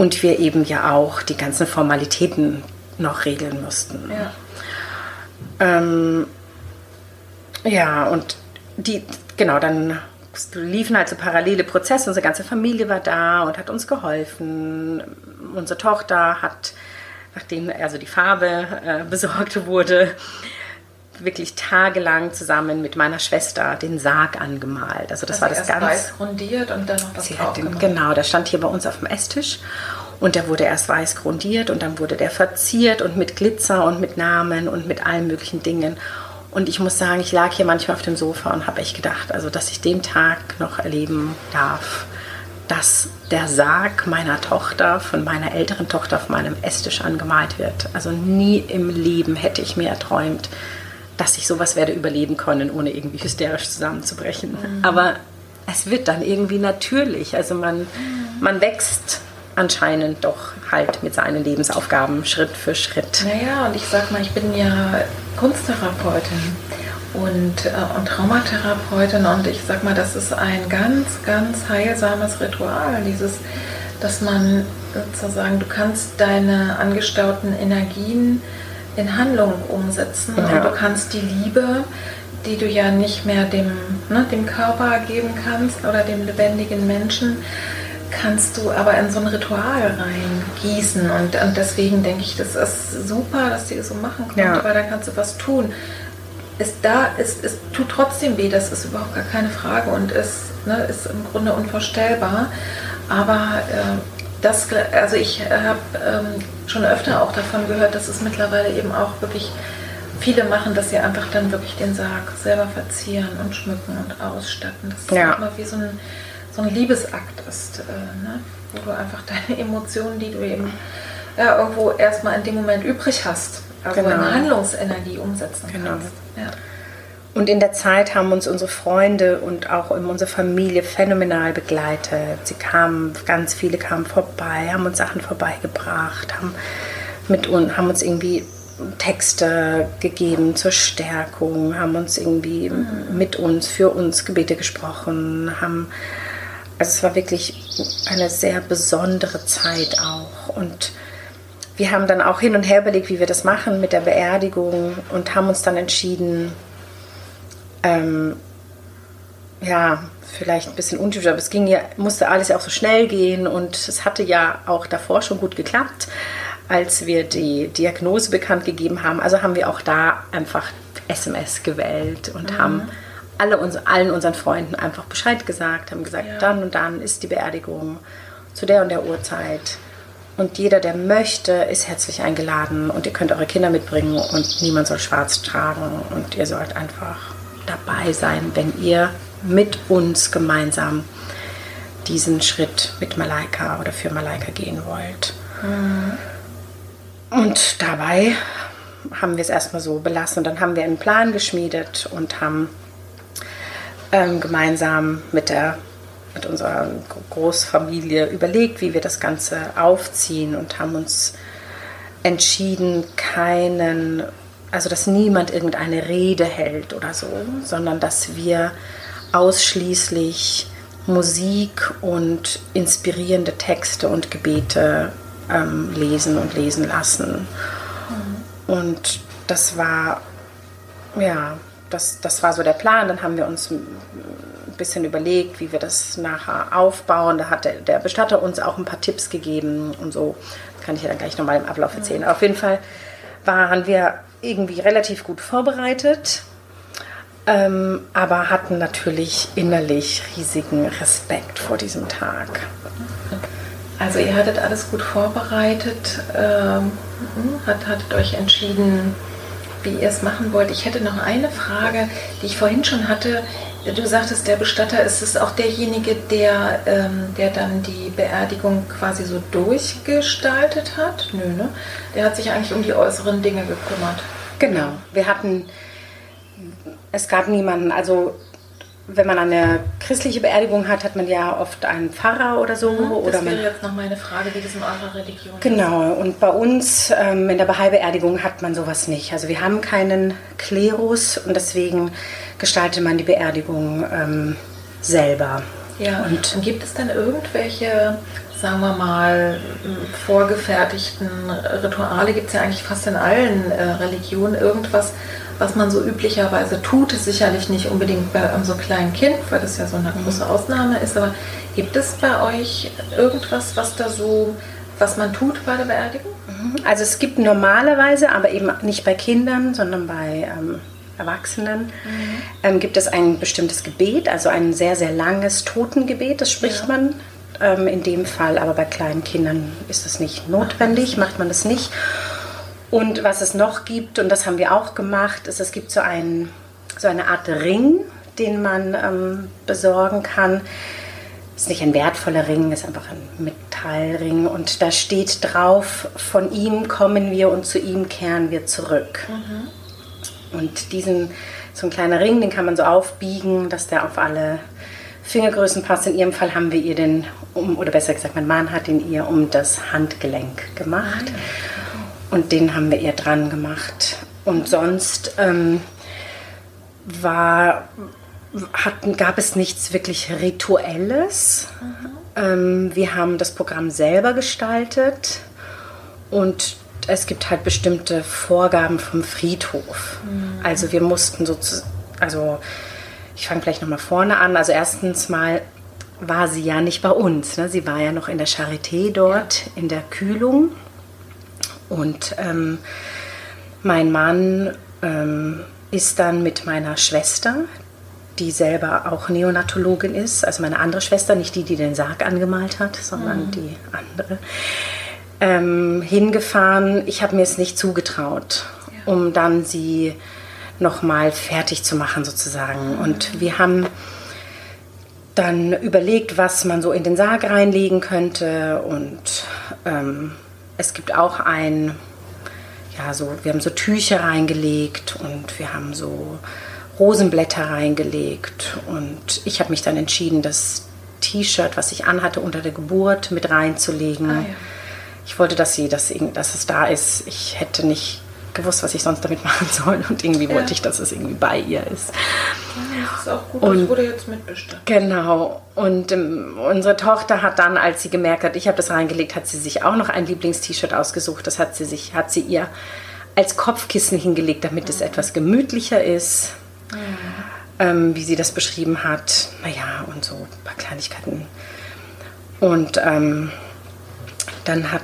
Und wir eben ja auch die ganzen Formalitäten noch regeln mussten. ja. Ähm, ja, und die, genau, dann liefen halt so parallele Prozesse. Unsere ganze Familie war da und hat uns geholfen. Unsere Tochter hat, nachdem also die Farbe äh, besorgt wurde, wirklich tagelang zusammen mit meiner Schwester den Sarg angemalt. Also das Also war das ganz. weiß grundiert und dann noch was Sie hat den, gemacht. genau, der stand hier bei uns auf dem Esstisch und der wurde erst weiß grundiert und dann wurde der verziert und mit Glitzer und mit Namen und mit allen möglichen Dingen. Und ich muss sagen, ich lag hier manchmal auf dem Sofa und habe echt gedacht, also dass ich den Tag noch erleben darf, dass der Sarg meiner Tochter, von meiner älteren Tochter auf meinem Esstisch angemalt wird. Also nie im Leben hätte ich mir erträumt, dass ich sowas werde überleben können, ohne irgendwie hysterisch zusammenzubrechen. Aber es wird dann irgendwie natürlich. Also man, man wächst anscheinend doch halt mit seinen Lebensaufgaben Schritt für Schritt. Naja, und ich sag mal, ich bin ja Kunsttherapeutin und, äh, und Traumatherapeutin und ich sag mal, das ist ein ganz, ganz heilsames Ritual, dieses, dass man sozusagen, du kannst deine angestauten Energien in Handlung umsetzen ja. und du kannst die Liebe, die du ja nicht mehr dem, ne, dem Körper geben kannst oder dem lebendigen Menschen, kannst du aber in so ein Ritual reingießen. Und, und deswegen denke ich, das ist super, dass sie das so machen konnte, ja. weil da kannst du was tun. Ist da, ist, es tut trotzdem weh, das ist überhaupt gar keine Frage und ist, ne, ist im Grunde unvorstellbar. Aber äh, das, also ich habe ähm, schon öfter auch davon gehört, dass es mittlerweile eben auch wirklich viele machen, dass sie einfach dann wirklich den Sarg selber verzieren und schmücken und ausstatten. Das ist ja. immer wie so ein, so ein Liebesakt ist, äh, ne? wo du einfach <laughs> deine Emotionen, die du eben ja, irgendwo erstmal in dem Moment übrig hast, also genau. in Handlungsenergie umsetzen genau. kannst. Ja. Und in der Zeit haben uns unsere Freunde und auch unsere Familie phänomenal begleitet. Sie kamen, ganz viele kamen vorbei, haben uns Sachen vorbeigebracht, haben, mit uns, haben uns irgendwie Texte gegeben zur Stärkung, haben uns irgendwie mhm. mit uns, für uns Gebete gesprochen, haben, also es war wirklich eine sehr besondere Zeit auch. Und wir haben dann auch hin und her überlegt, wie wir das machen mit der Beerdigung und haben uns dann entschieden, ähm, ja, vielleicht ein bisschen untypisch, aber es ging ja, musste alles ja auch so schnell gehen und es hatte ja auch davor schon gut geklappt, als wir die Diagnose bekannt gegeben haben. Also haben wir auch da einfach SMS gewählt und mhm. haben alle uns, allen unseren Freunden einfach Bescheid gesagt, haben gesagt, ja. dann und dann ist die Beerdigung zu der und der Uhrzeit. Und jeder, der möchte, ist herzlich eingeladen und ihr könnt eure Kinder mitbringen und niemand soll schwarz tragen und ihr sollt einfach dabei sein, wenn ihr mit uns gemeinsam diesen Schritt mit Malaika oder für Malaika gehen wollt. Mhm. Und dabei haben wir es erstmal so belassen und dann haben wir einen Plan geschmiedet und haben ähm, gemeinsam mit der mit unserer Großfamilie überlegt, wie wir das Ganze aufziehen und haben uns entschieden, keinen also dass niemand irgendeine Rede hält oder so, sondern dass wir ausschließlich Musik und inspirierende Texte und Gebete ähm, lesen und lesen lassen. Mhm. Und das war, ja, das, das war so der Plan. Dann haben wir uns ein bisschen überlegt, wie wir das nachher aufbauen. Da hat der, der Bestatter uns auch ein paar Tipps gegeben und so. Das kann ich ja dann gleich nochmal im Ablauf erzählen. Mhm. Auf jeden Fall waren wir irgendwie relativ gut vorbereitet, ähm, aber hatten natürlich innerlich riesigen Respekt vor diesem Tag. Also ihr hattet alles gut vorbereitet, ähm, hat, hattet euch entschieden, wie ihr es machen wollt. Ich hätte noch eine Frage, die ich vorhin schon hatte. Du sagtest, der Bestatter ist es auch derjenige, der, ähm, der dann die Beerdigung quasi so durchgestaltet hat? Nö, ne? Der hat sich eigentlich um die äußeren Dinge gekümmert. Genau. Wir hatten, es gab niemanden, also wenn man eine christliche Beerdigung hat, hat man ja oft einen Pfarrer oder so. Mhm, das oder wäre jetzt noch meine Frage, wie das in eurer Religion Genau, und bei uns ähm, in der Bahai-Beerdigung hat man sowas nicht. Also wir haben keinen Klerus und deswegen gestaltet man die Beerdigung ähm, selber. Ja, und, und gibt es dann irgendwelche, sagen wir mal, vorgefertigten Rituale? Gibt es ja eigentlich fast in allen äh, Religionen irgendwas, was man so üblicherweise tut, ist sicherlich nicht unbedingt bei einem so kleinen Kind, weil das ja so eine große Ausnahme ist, aber gibt es bei euch irgendwas, was da so, was man tut bei der Beerdigung? Mhm. Also es gibt normalerweise, aber eben nicht bei Kindern, sondern bei ähm, Erwachsenen, mhm. ähm, gibt es ein bestimmtes Gebet, also ein sehr, sehr langes Totengebet, das spricht ja. man ähm, in dem Fall, aber bei kleinen Kindern ist das nicht notwendig, macht man das nicht. Und was es noch gibt, und das haben wir auch gemacht, ist, es gibt so, ein, so eine Art Ring, den man ähm, besorgen kann. Ist nicht ein wertvoller Ring, ist einfach ein Metallring. Und da steht drauf, von ihm kommen wir und zu ihm kehren wir zurück. Mhm. Und diesen, so ein kleiner Ring, den kann man so aufbiegen, dass der auf alle Fingergrößenpass. In ihrem Fall haben wir ihr den, um, oder besser gesagt, mein Mann hat ihn ihr um das Handgelenk gemacht. Und den haben wir ihr dran gemacht. Und sonst ähm, war, hatten, gab es nichts wirklich Rituelles. Ähm, wir haben das Programm selber gestaltet und es gibt halt bestimmte Vorgaben vom Friedhof. Mhm. Also wir mussten sozusagen, also ich fange gleich nochmal vorne an. Also erstens mal war sie ja nicht bei uns. Ne? Sie war ja noch in der Charité dort, ja. in der Kühlung. Und ähm, mein Mann ähm, ist dann mit meiner Schwester, die selber auch Neonatologin ist, also meine andere Schwester, nicht die, die den Sarg angemalt hat, sondern mhm. die andere, ähm, hingefahren. Ich habe mir es nicht zugetraut, ja. um dann sie nochmal fertig zu machen sozusagen. Mhm. Und wir haben dann überlegt, was man so in den Sarg reinlegen könnte. Und ähm, es gibt auch ein, ja, so, wir haben so Tücher reingelegt und wir haben so Rosenblätter reingelegt. Und ich habe mich dann entschieden, das T-Shirt, was ich anhatte unter der Geburt, mit reinzulegen. Ah, ja ich wollte, dass sie, dass, dass es da ist. Ich hätte nicht gewusst, was ich sonst damit <laughs> machen soll. Und irgendwie ja. wollte ich, dass es irgendwie bei ihr ist. Ja, das ist auch gut, und, das wurde jetzt mitbestimmt. Genau. Und ähm, unsere Tochter hat dann, als sie gemerkt hat, ich habe das reingelegt, hat sie sich auch noch ein Lieblingst-T-Shirt ausgesucht. Das hat sie sich, hat sie ihr als Kopfkissen hingelegt, damit mhm. es etwas gemütlicher ist. Mhm. Ähm, wie sie das beschrieben hat. Naja, und so ein paar Kleinigkeiten. Und ähm, dann hat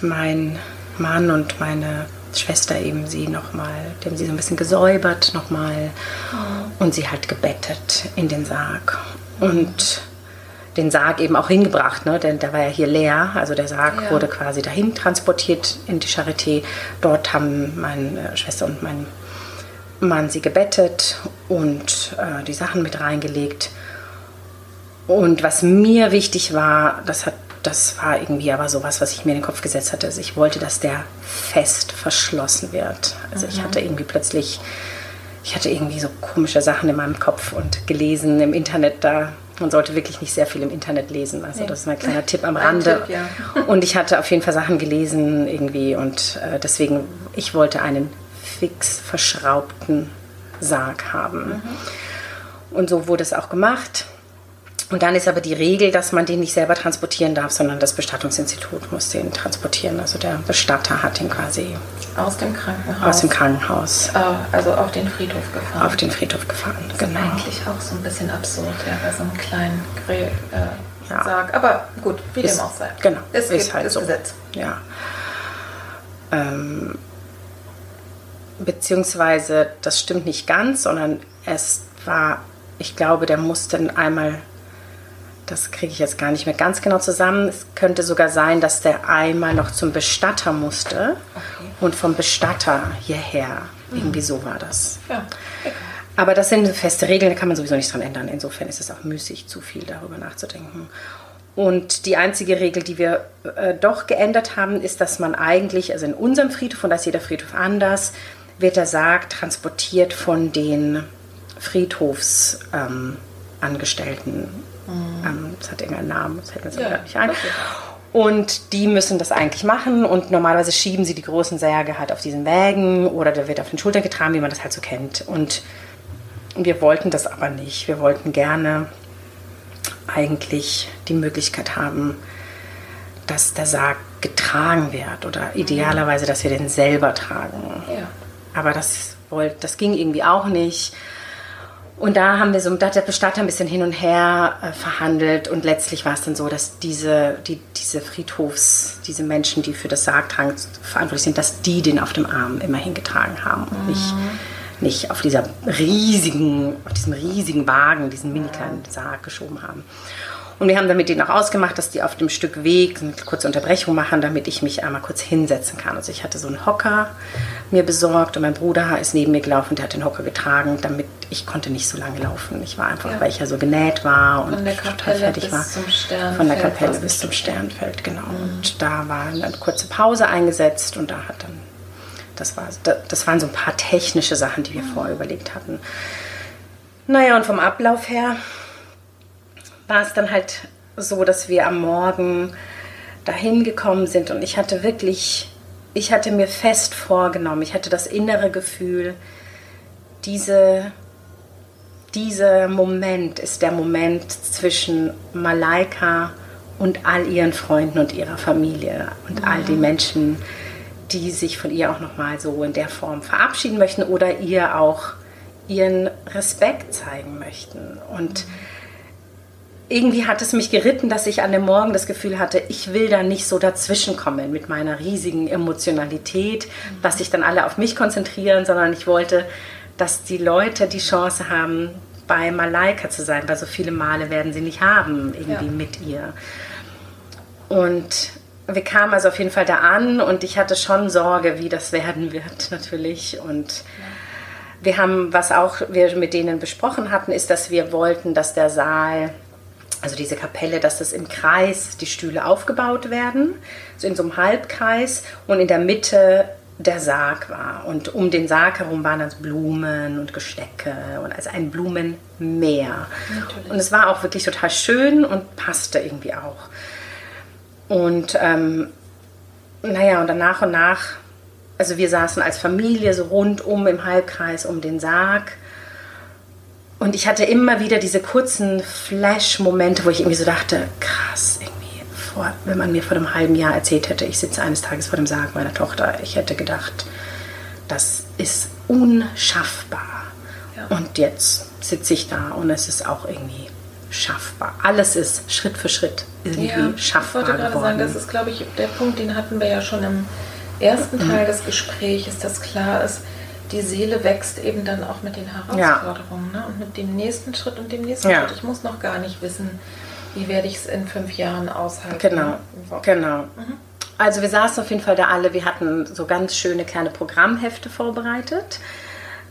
mein Mann und meine Schwester eben sie nochmal, die haben sie so ein bisschen gesäubert nochmal oh. und sie halt gebettet in den Sarg. Und den Sarg eben auch hingebracht, ne? denn der war ja hier leer. Also der Sarg ja. wurde quasi dahin transportiert in die Charité. Dort haben meine Schwester und mein Mann sie gebettet und äh, die Sachen mit reingelegt. Und was mir wichtig war, das hat das war irgendwie aber sowas, was ich mir in den Kopf gesetzt hatte. Also ich wollte, dass der fest verschlossen wird. Also mhm. ich hatte irgendwie plötzlich, ich hatte irgendwie so komische Sachen in meinem Kopf und gelesen im Internet da. Man sollte wirklich nicht sehr viel im Internet lesen. Also das ist mein kleiner <laughs> Tipp am Rande. Tipp, ja. Und ich hatte auf jeden Fall Sachen gelesen irgendwie und äh, deswegen, ich wollte einen fix verschraubten Sarg haben. Mhm. Und so wurde es auch gemacht. Und dann ist aber die Regel, dass man den nicht selber transportieren darf, sondern das Bestattungsinstitut muss den transportieren. Also der Bestatter hat ihn quasi aus dem Krankenhaus. Aus dem Krankenhaus. Ah, also auf den Friedhof gefahren. Auf den Friedhof gefahren, das genau. Ist eigentlich auch so ein bisschen absurd, ja, bei so einem kleinen Grill, äh, ja. Sarg. Aber gut, wie ist, dem auch sei. Genau, es ist gibt, halt ist so. Gesetz. Ja. Ähm, beziehungsweise, das stimmt nicht ganz, sondern es war, ich glaube, der musste einmal das kriege ich jetzt gar nicht mehr ganz genau zusammen. Es könnte sogar sein, dass der einmal noch zum Bestatter musste okay. und vom Bestatter hierher. Mhm. Irgendwie so war das. Ja. Okay. Aber das sind feste Regeln, da kann man sowieso nichts dran ändern. Insofern ist es auch müßig, zu viel darüber nachzudenken. Und die einzige Regel, die wir äh, doch geändert haben, ist, dass man eigentlich, also in unserem Friedhof, und da ist jeder Friedhof anders, wird der Sarg transportiert von den Friedhofsangestellten. Ähm, Mhm. Ähm, das hat irgendeinen Namen, das fällt mir jetzt ja, nicht ein. Okay. Und die müssen das eigentlich machen und normalerweise schieben sie die großen Särge halt auf diesen Wägen oder der wird auf den Schultern getragen, wie man das halt so kennt. Und wir wollten das aber nicht. Wir wollten gerne eigentlich die Möglichkeit haben, dass der Sarg getragen wird oder mhm. idealerweise, dass wir den selber tragen. Ja. Aber das, wollt, das ging irgendwie auch nicht. Und da haben wir so, hat der Bestatter ein bisschen hin und her äh, verhandelt und letztlich war es dann so, dass diese, die, diese Friedhofs, diese Menschen, die für das Sargtragen verantwortlich sind, dass die den auf dem Arm immer hingetragen haben und mhm. nicht, nicht auf dieser riesigen, auf diesem riesigen Wagen, diesen mini kleinen Sarg geschoben haben. Und wir haben dann mit denen auch ausgemacht, dass die auf dem Stück Weg eine kurze Unterbrechung machen, damit ich mich einmal kurz hinsetzen kann. Also ich hatte so einen Hocker mir besorgt und mein Bruder ist neben mir gelaufen, der hat den Hocker getragen, damit ich konnte nicht so lange laufen. Ich war einfach, ja. weil ich ja so genäht war und total fertig war. Von der Kapelle bis zum Sternfeld, genau. Mhm. Und da war eine kurze Pause eingesetzt und da hat dann, das, war, das waren so ein paar technische Sachen, die wir mhm. vorher überlegt hatten. Naja, und vom Ablauf her war es dann halt so, dass wir am Morgen dahin gekommen sind und ich hatte wirklich, ich hatte mir fest vorgenommen, ich hatte das innere Gefühl, diese, dieser Moment ist der Moment zwischen Malaika und all ihren Freunden und ihrer Familie und mhm. all den Menschen, die sich von ihr auch nochmal so in der Form verabschieden möchten oder ihr auch ihren Respekt zeigen möchten. Und mhm irgendwie hat es mich geritten, dass ich an dem Morgen das Gefühl hatte, ich will da nicht so dazwischenkommen mit meiner riesigen Emotionalität, dass sich dann alle auf mich konzentrieren, sondern ich wollte, dass die Leute die Chance haben, bei Malaika zu sein, weil so viele Male werden sie nicht haben, irgendwie ja. mit ihr. Und wir kamen also auf jeden Fall da an und ich hatte schon Sorge, wie das werden wird <laughs> natürlich. Und wir haben, was auch wir mit denen besprochen hatten, ist, dass wir wollten, dass der Saal also diese Kapelle, dass das im Kreis die Stühle aufgebaut werden, so in so einem Halbkreis und in der Mitte der Sarg war. Und um den Sarg herum waren dann Blumen und Gestecke und also ein Blumenmeer. Natürlich. Und es war auch wirklich total schön und passte irgendwie auch. Und ähm, naja, und dann nach und nach, also wir saßen als Familie so rundum im Halbkreis um den Sarg und ich hatte immer wieder diese kurzen Flash-Momente, wo ich irgendwie so dachte, krass, irgendwie, vor, wenn man mir vor einem halben Jahr erzählt hätte, ich sitze eines Tages vor dem Sarg meiner Tochter, ich hätte gedacht, das ist unschaffbar. Ja. Und jetzt sitze ich da und es ist auch irgendwie schaffbar. Alles ist Schritt für Schritt irgendwie ja, schaffbar. Ich wollte gerade sagen, das ist, glaube ich, der Punkt, den hatten wir ja schon im ersten mhm. Teil des Gesprächs, dass klar ist, die Seele wächst eben dann auch mit den Herausforderungen ja. ne? und mit dem nächsten Schritt und dem nächsten ja. Schritt. Ich muss noch gar nicht wissen, wie werde ich es in fünf Jahren aushalten. Genau, genau. Mhm. Also wir saßen auf jeden Fall da alle, wir hatten so ganz schöne kleine Programmhefte vorbereitet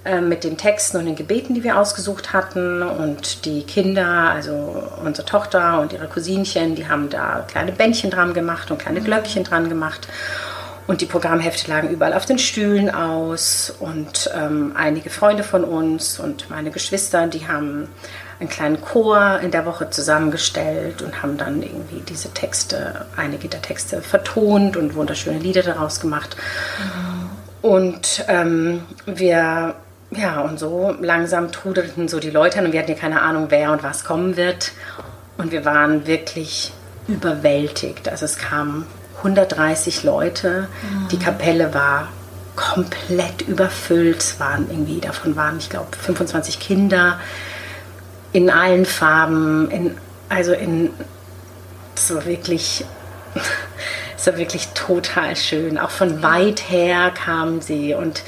äh, mit den Texten und den Gebeten, die wir ausgesucht hatten. Und die Kinder, also unsere Tochter und ihre Cousinchen, die haben da kleine Bändchen dran gemacht und kleine mhm. Glöckchen dran gemacht. Und die Programmhefte lagen überall auf den Stühlen aus. Und ähm, einige Freunde von uns und meine Geschwister, die haben einen kleinen Chor in der Woche zusammengestellt und haben dann irgendwie diese Texte, einige der Texte vertont und wunderschöne Lieder daraus gemacht. Mhm. Und ähm, wir, ja, und so langsam trudelten so die Leute an und wir hatten ja keine Ahnung, wer und was kommen wird. Und wir waren wirklich überwältigt. Also es kamen 130 Leute. Mhm. Die Kapelle war komplett überfüllt. Es waren irgendwie, davon waren, ich glaube, 25 Kinder in allen Farben, in, also in, es war wirklich, <laughs> es war wirklich total schön. Auch von weit her kamen sie und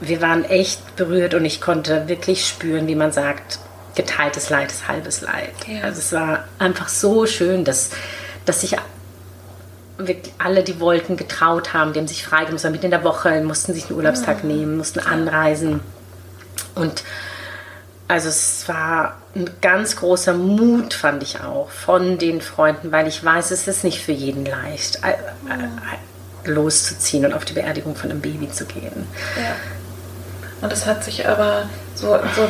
wir waren echt berührt und ich konnte wirklich spüren, wie man sagt, geteiltes Leid ist halbes Leid. Ja. Also es war einfach so schön, dass, dass sich alle, die wollten, getraut haben. Die haben sich freigemacht, mitten in der Woche, mussten sich einen Urlaubstag mhm. nehmen, mussten anreisen. Und also es war ein ganz großer Mut, fand ich auch, von den Freunden, weil ich weiß, es ist nicht für jeden leicht, mhm. loszuziehen und auf die Beerdigung von einem Baby zu gehen. Ja. Und es hat sich aber so, so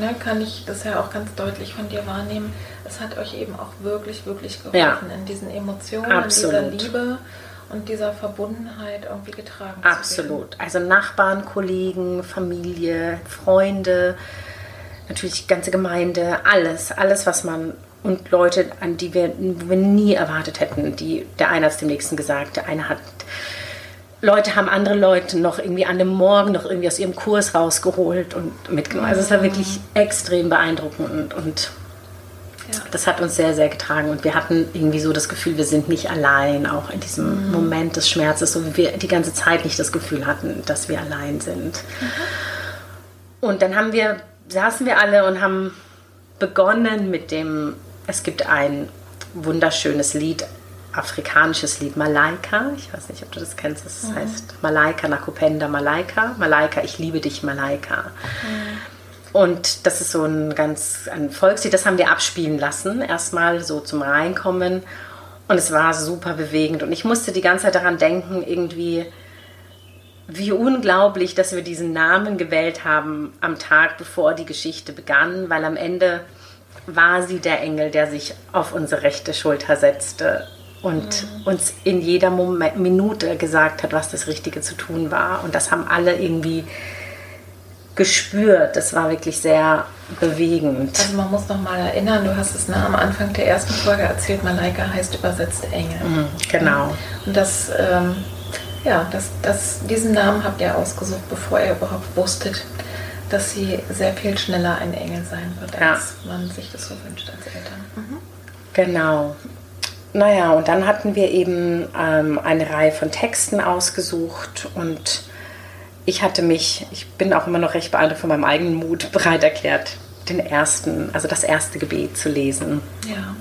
ne, kann ich das ja auch ganz deutlich von dir wahrnehmen, es hat euch eben auch wirklich, wirklich geholfen, ja. in diesen Emotionen, Absolut. in dieser Liebe und dieser Verbundenheit irgendwie getragen Absolut. Also Nachbarn, Kollegen, Familie, Freunde, natürlich die ganze Gemeinde, alles, alles, was man und Leute, an die wir, wir nie erwartet hätten. Die, der eine hat es dem nächsten gesagt, der eine hat Leute haben andere Leute noch irgendwie an dem Morgen noch irgendwie aus ihrem Kurs rausgeholt und mitgenommen. Also es war wirklich extrem beeindruckend und, und ja. Das hat uns sehr, sehr getragen und wir hatten irgendwie so das Gefühl, wir sind nicht allein, auch in diesem mhm. Moment des Schmerzes, so wie wir die ganze Zeit nicht das Gefühl hatten, dass wir allein sind. Mhm. Und dann haben wir, saßen wir alle und haben begonnen mit dem, es gibt ein wunderschönes Lied, afrikanisches Lied Malaika. Ich weiß nicht, ob du das kennst. Das mhm. heißt Malaika Nakupenda Malaika. Malaika, ich liebe dich, Malaika. Mhm. Und das ist so ein ganz ein Volkslied, das haben wir abspielen lassen, erstmal so zum Reinkommen. Und es war super bewegend. Und ich musste die ganze Zeit daran denken, irgendwie, wie unglaublich, dass wir diesen Namen gewählt haben am Tag, bevor die Geschichte begann, weil am Ende war sie der Engel, der sich auf unsere rechte Schulter setzte und uns in jeder Moment, Minute gesagt hat, was das Richtige zu tun war. Und das haben alle irgendwie gespürt. Das war wirklich sehr bewegend. Also man muss noch mal erinnern, du hast es ne, am Anfang der ersten Folge erzählt, Malaika heißt übersetzt Engel. Mhm, genau. Und das, ähm, ja, das, das, diesen Namen habt ihr ausgesucht, bevor ihr überhaupt wusstet, dass sie sehr viel schneller ein Engel sein wird, als ja. man sich das so wünscht als Eltern. Mhm. Genau. Naja, und dann hatten wir eben ähm, eine Reihe von Texten ausgesucht und ich hatte mich, ich bin auch immer noch recht beeindruckt von meinem eigenen Mut, <laughs> bereit erklärt, den ersten, also das erste Gebet zu lesen. Ja.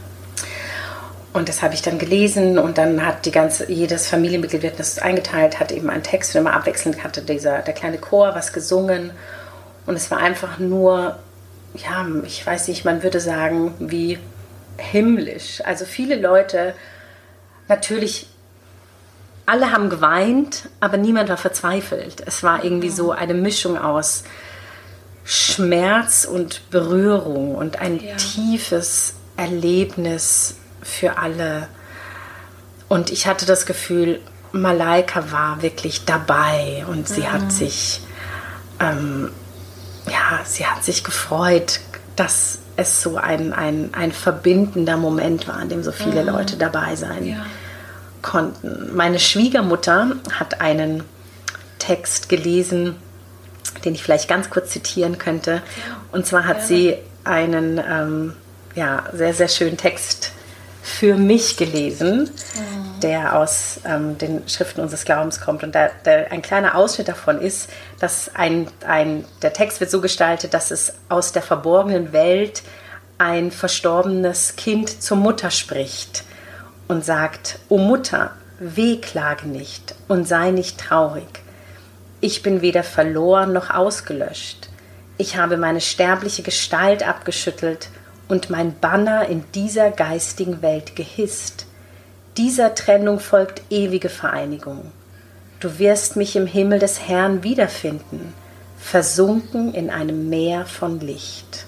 Und das habe ich dann gelesen und dann hat die ganze, jedes Familienmitglied, das eingeteilt hat, eben einen Text und immer abwechselnd hatte dieser, der kleine Chor was gesungen. Und es war einfach nur, ja, ich weiß nicht, man würde sagen, wie himmlisch. Also viele Leute, natürlich, alle haben geweint, aber niemand war verzweifelt. Es war irgendwie so eine Mischung aus Schmerz und Berührung und ein ja. tiefes Erlebnis für alle. Und ich hatte das Gefühl, Malaika war wirklich dabei und sie mhm. hat sich, ähm, ja, sie hat sich gefreut, dass es so ein, ein, ein verbindender Moment war, an dem so viele mhm. Leute dabei sein ja. konnten. Meine Schwiegermutter hat einen Text gelesen, den ich vielleicht ganz kurz zitieren könnte. Und zwar hat ja. sie einen ähm, ja, sehr, sehr schönen Text für mich gelesen, mhm. Der aus ähm, den Schriften unseres Glaubens kommt. Und da, da, ein kleiner Ausschnitt davon ist, dass ein, ein, der Text wird so gestaltet, dass es aus der verborgenen Welt ein verstorbenes Kind zur Mutter spricht und sagt, O Mutter, wehklage nicht und sei nicht traurig. Ich bin weder verloren noch ausgelöscht. Ich habe meine sterbliche Gestalt abgeschüttelt und mein Banner in dieser geistigen Welt gehisst. Dieser Trennung folgt ewige Vereinigung. Du wirst mich im Himmel des Herrn wiederfinden, versunken in einem Meer von Licht.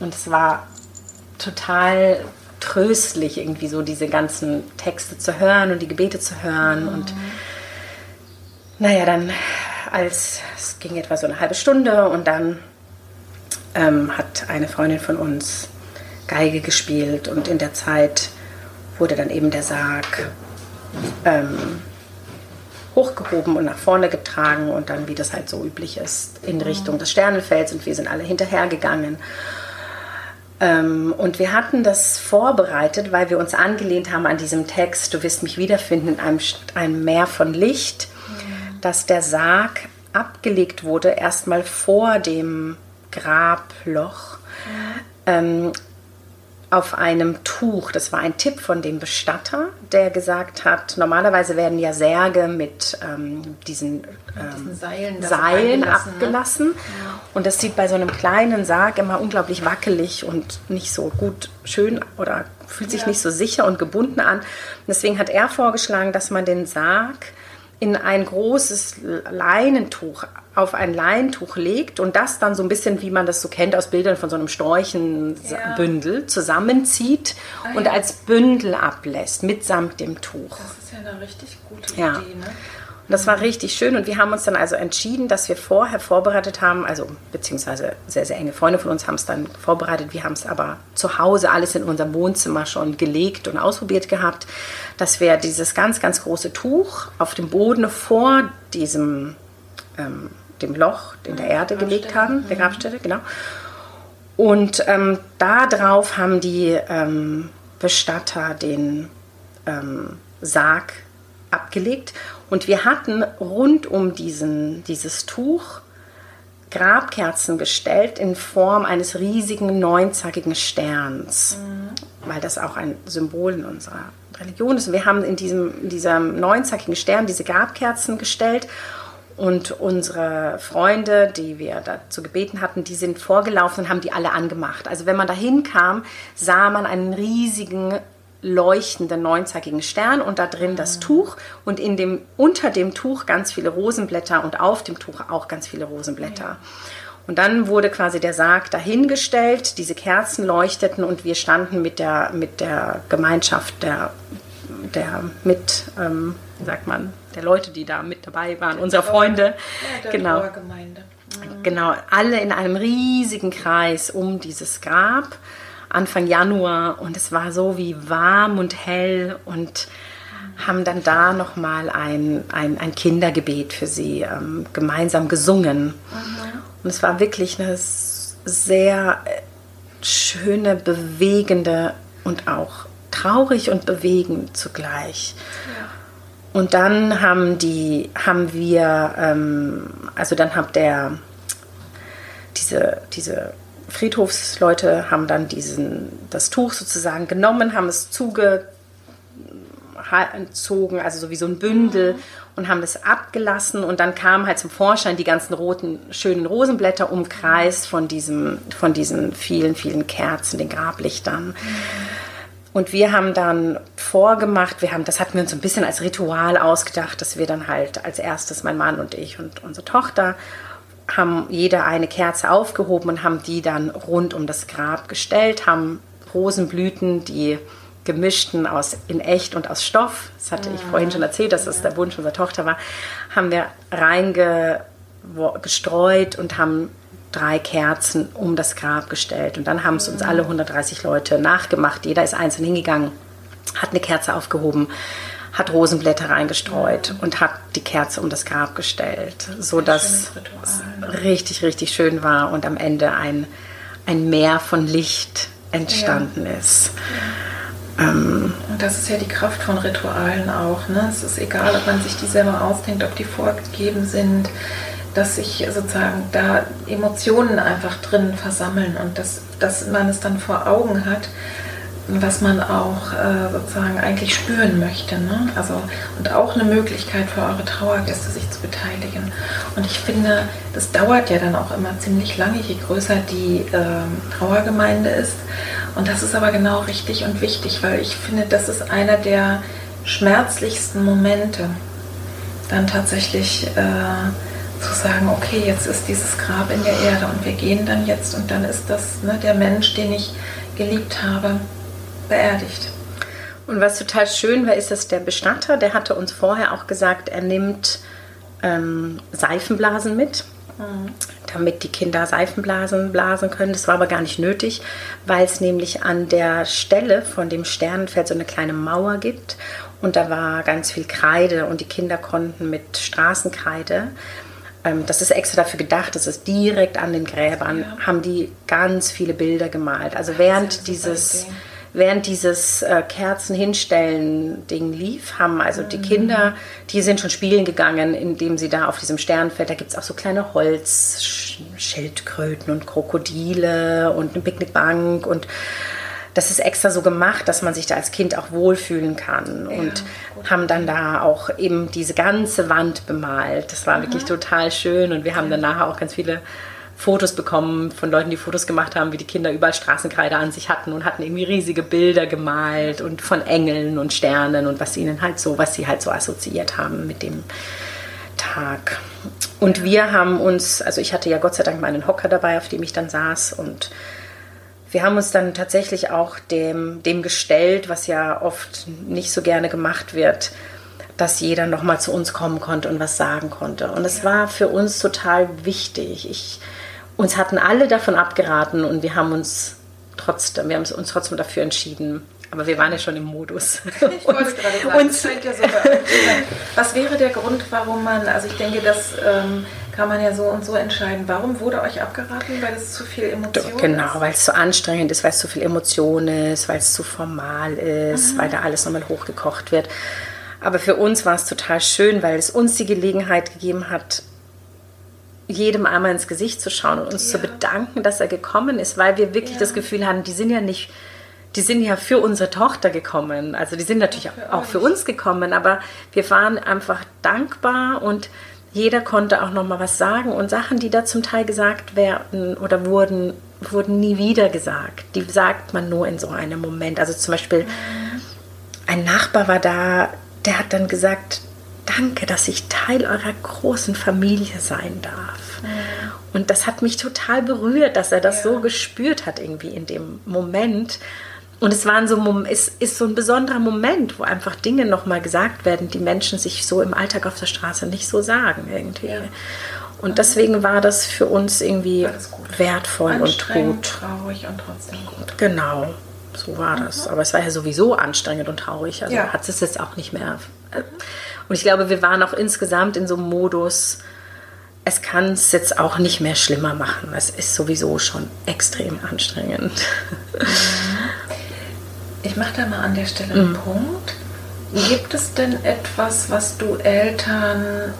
Und es war total tröstlich, irgendwie so diese ganzen Texte zu hören und die Gebete zu hören. Mhm. Und naja, dann als es ging etwa so eine halbe Stunde und dann ähm, hat eine Freundin von uns Geige gespielt und in der Zeit wurde dann eben der Sarg ähm, hochgehoben und nach vorne getragen und dann, wie das halt so üblich ist, in Richtung des Sternenfelds und wir sind alle hinterhergegangen. Ähm, und wir hatten das vorbereitet, weil wir uns angelehnt haben an diesem Text, du wirst mich wiederfinden in einem, einem Meer von Licht, mhm. dass der Sarg abgelegt wurde, erstmal vor dem Grabloch. Mhm. Ähm, auf einem Tuch. Das war ein Tipp von dem Bestatter, der gesagt hat, normalerweise werden ja Särge mit ähm, diesen, ähm, Seilen, Seilen ne? abgelassen. Ne? Und das sieht bei so einem kleinen Sarg immer unglaublich wackelig und nicht so gut schön oder fühlt sich ja. nicht so sicher und gebunden an. Deswegen hat er vorgeschlagen, dass man den Sarg in ein großes Leinentuch, auf ein Leinentuch legt und das dann so ein bisschen, wie man das so kennt aus Bildern von so einem Storchenbündel, ja. zusammenzieht ah, und ja. als Bündel ablässt, mitsamt dem Tuch. Das ist ja eine richtig gute ja. Idee, ne? Und das war richtig schön und wir haben uns dann also entschieden, dass wir vorher vorbereitet haben, also beziehungsweise sehr, sehr enge Freunde von uns haben es dann vorbereitet, wir haben es aber zu Hause alles in unserem Wohnzimmer schon gelegt und ausprobiert gehabt, dass wir dieses ganz, ganz große Tuch auf dem Boden vor diesem ähm, dem Loch in der Erde gelegt haben, der Grabstätte, genau. Und ähm, darauf haben die ähm, Bestatter den ähm, Sarg abgelegt und wir hatten rund um diesen, dieses Tuch Grabkerzen gestellt in Form eines riesigen neunzackigen Sterns, mhm. weil das auch ein Symbol in unserer Religion ist. Und wir haben in diesem, in diesem neunzackigen Stern diese Grabkerzen gestellt und unsere Freunde, die wir dazu gebeten hatten, die sind vorgelaufen und haben die alle angemacht. Also wenn man da hinkam, sah man einen riesigen leuchtenden neunzackigen Stern und da drin das Tuch und in dem, unter dem Tuch ganz viele Rosenblätter und auf dem Tuch auch ganz viele Rosenblätter. Und dann wurde quasi der Sarg dahingestellt, diese Kerzen leuchteten und wir standen mit der, mit der Gemeinschaft der, der mit, ähm, wie sagt man, der Leute, die da mit dabei waren, unserer Freunde. Ja, genau. Genau, alle in einem riesigen Kreis um dieses Grab. Anfang Januar und es war so wie warm und hell und haben dann da nochmal ein, ein, ein Kindergebet für sie ähm, gemeinsam gesungen. Mhm. Und es war wirklich eine sehr schöne, bewegende und auch traurig und bewegend zugleich. Ja. Und dann haben die, haben wir, ähm, also dann hat der, diese, diese Friedhofsleute haben dann diesen, das Tuch sozusagen genommen, haben es zugezogen, also so wie so ein Bündel und haben das abgelassen. Und dann kamen halt zum Vorschein die ganzen roten, schönen Rosenblätter umkreist von, diesem, von diesen vielen, vielen Kerzen, den Grablichtern. Und wir haben dann vorgemacht, wir haben, das hatten wir uns ein bisschen als Ritual ausgedacht, dass wir dann halt als erstes, mein Mann und ich und unsere Tochter, haben jeder eine Kerze aufgehoben und haben die dann rund um das Grab gestellt, haben Rosenblüten, die gemischten aus in echt und aus Stoff, das hatte ich vorhin schon erzählt, dass das der Wunsch unserer Tochter war, haben wir reingestreut und haben drei Kerzen um das Grab gestellt. Und dann haben es uns alle 130 Leute nachgemacht. Jeder ist einzeln hingegangen, hat eine Kerze aufgehoben, hat Rosenblätter reingestreut und hat die Kerze um das Grab gestellt, so dass es richtig, richtig schön war und am Ende ein, ein Meer von Licht entstanden ja. ist. Ähm, und das ist ja die Kraft von Ritualen auch. Ne? Es ist egal, ob man sich die selber ausdenkt, ob die vorgegeben sind, dass sich sozusagen da Emotionen einfach drin versammeln und dass, dass man es dann vor Augen hat was man auch äh, sozusagen eigentlich spüren möchte. Ne? Also, und auch eine Möglichkeit für eure Trauergäste, sich zu beteiligen. Und ich finde, das dauert ja dann auch immer ziemlich lange, je größer die äh, Trauergemeinde ist. Und das ist aber genau richtig und wichtig, weil ich finde, das ist einer der schmerzlichsten Momente, dann tatsächlich äh, zu sagen, okay, jetzt ist dieses Grab in der Erde und wir gehen dann jetzt und dann ist das ne, der Mensch, den ich geliebt habe, beerdigt. Und was total schön war, ist, dass der Bestatter, der hatte uns vorher auch gesagt, er nimmt ähm, Seifenblasen mit, mhm. damit die Kinder Seifenblasen blasen können. Das war aber gar nicht nötig, weil es nämlich an der Stelle von dem Sternenfeld so eine kleine Mauer gibt und da war ganz viel Kreide und die Kinder konnten mit Straßenkreide das ist extra dafür gedacht, dass es direkt an den Gräbern ja. haben die ganz viele Bilder gemalt. Also während dieses während dieses äh, Kerzen hinstellen Ding lief, haben also die mhm. Kinder, die sind schon spielen gegangen, indem sie da auf diesem Sternfeld, da gibt es auch so kleine Holzschildkröten und Krokodile und eine Picknickbank und das ist extra so gemacht, dass man sich da als Kind auch wohlfühlen kann ja, und gut. haben dann da auch eben diese ganze Wand bemalt. Das war Aha. wirklich total schön und wir haben dann nachher auch ganz viele Fotos bekommen von Leuten, die Fotos gemacht haben, wie die Kinder überall Straßenkreide an sich hatten und hatten irgendwie riesige Bilder gemalt und von Engeln und Sternen und was ihnen halt so, was sie halt so assoziiert haben mit dem Tag. Und wir haben uns, also ich hatte ja Gott sei Dank meinen Hocker dabei, auf dem ich dann saß und wir haben uns dann tatsächlich auch dem, dem gestellt, was ja oft nicht so gerne gemacht wird, dass jeder nochmal zu uns kommen konnte und was sagen konnte. Und es war für uns total wichtig. Ich uns hatten alle davon abgeraten und wir haben uns trotzdem, wir haben uns trotzdem dafür entschieden. Aber wir waren ja schon im Modus. <laughs> Ich wollte gerade sagen, uns, ja so <laughs> Was wäre der Grund, warum man, also ich denke, das ähm, kann man ja so und so entscheiden. Warum wurde euch abgeraten? Weil es zu viel Emotion genau, ist? Genau, weil es zu anstrengend ist, weil es zu viel Emotion ist, weil es zu formal ist, mhm. weil da alles nochmal hochgekocht wird. Aber für uns war es total schön, weil es uns die Gelegenheit gegeben hat, jedem einmal ins Gesicht zu schauen und uns ja. zu bedanken, dass er gekommen ist, weil wir wirklich ja. das Gefühl haben, die sind ja nicht, die sind ja für unsere Tochter gekommen. Also die sind natürlich auch für, auch für uns gekommen, aber wir waren einfach dankbar und jeder konnte auch noch mal was sagen und Sachen, die da zum Teil gesagt werden oder wurden, wurden nie wieder gesagt. Die sagt man nur in so einem Moment. Also zum Beispiel ein Nachbar war da, der hat dann gesagt, danke, dass ich Teil eurer großen Familie sein darf. Mhm. Und das hat mich total berührt, dass er das ja. so gespürt hat irgendwie in dem Moment. Und es war so, es ist so ein besonderer Moment, wo einfach Dinge nochmal gesagt werden, die Menschen sich so im Alltag auf der Straße nicht so sagen irgendwie. Ja. Und deswegen war das für uns irgendwie wertvoll und gut. traurig und trotzdem gut. Genau, so war das. Mhm. Aber es war ja sowieso anstrengend und traurig. Also ja. hat es jetzt auch nicht mehr. Und ich glaube, wir waren auch insgesamt in so einem Modus, es kann es jetzt auch nicht mehr schlimmer machen. Es ist sowieso schon extrem anstrengend. Mhm. Ich mache da mal an der Stelle einen mhm. Punkt. Gibt es denn etwas, was du Eltern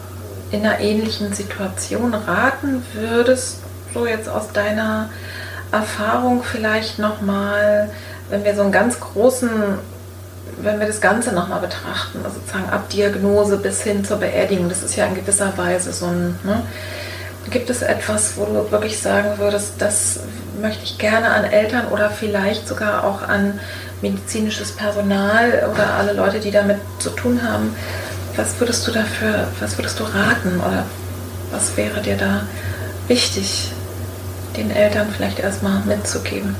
in einer ähnlichen Situation raten würdest, so jetzt aus deiner Erfahrung vielleicht nochmal, wenn wir so einen ganz großen, wenn wir das Ganze nochmal betrachten, also sozusagen ab Diagnose bis hin zur Beerdigung, das ist ja in gewisser Weise so ein, ne? Gibt es etwas, wo du wirklich sagen würdest, das möchte ich gerne an Eltern oder vielleicht sogar auch an medizinisches Personal oder alle Leute, die damit zu tun haben, was würdest du dafür, was würdest du raten oder was wäre dir da wichtig, den Eltern vielleicht erstmal mitzugeben?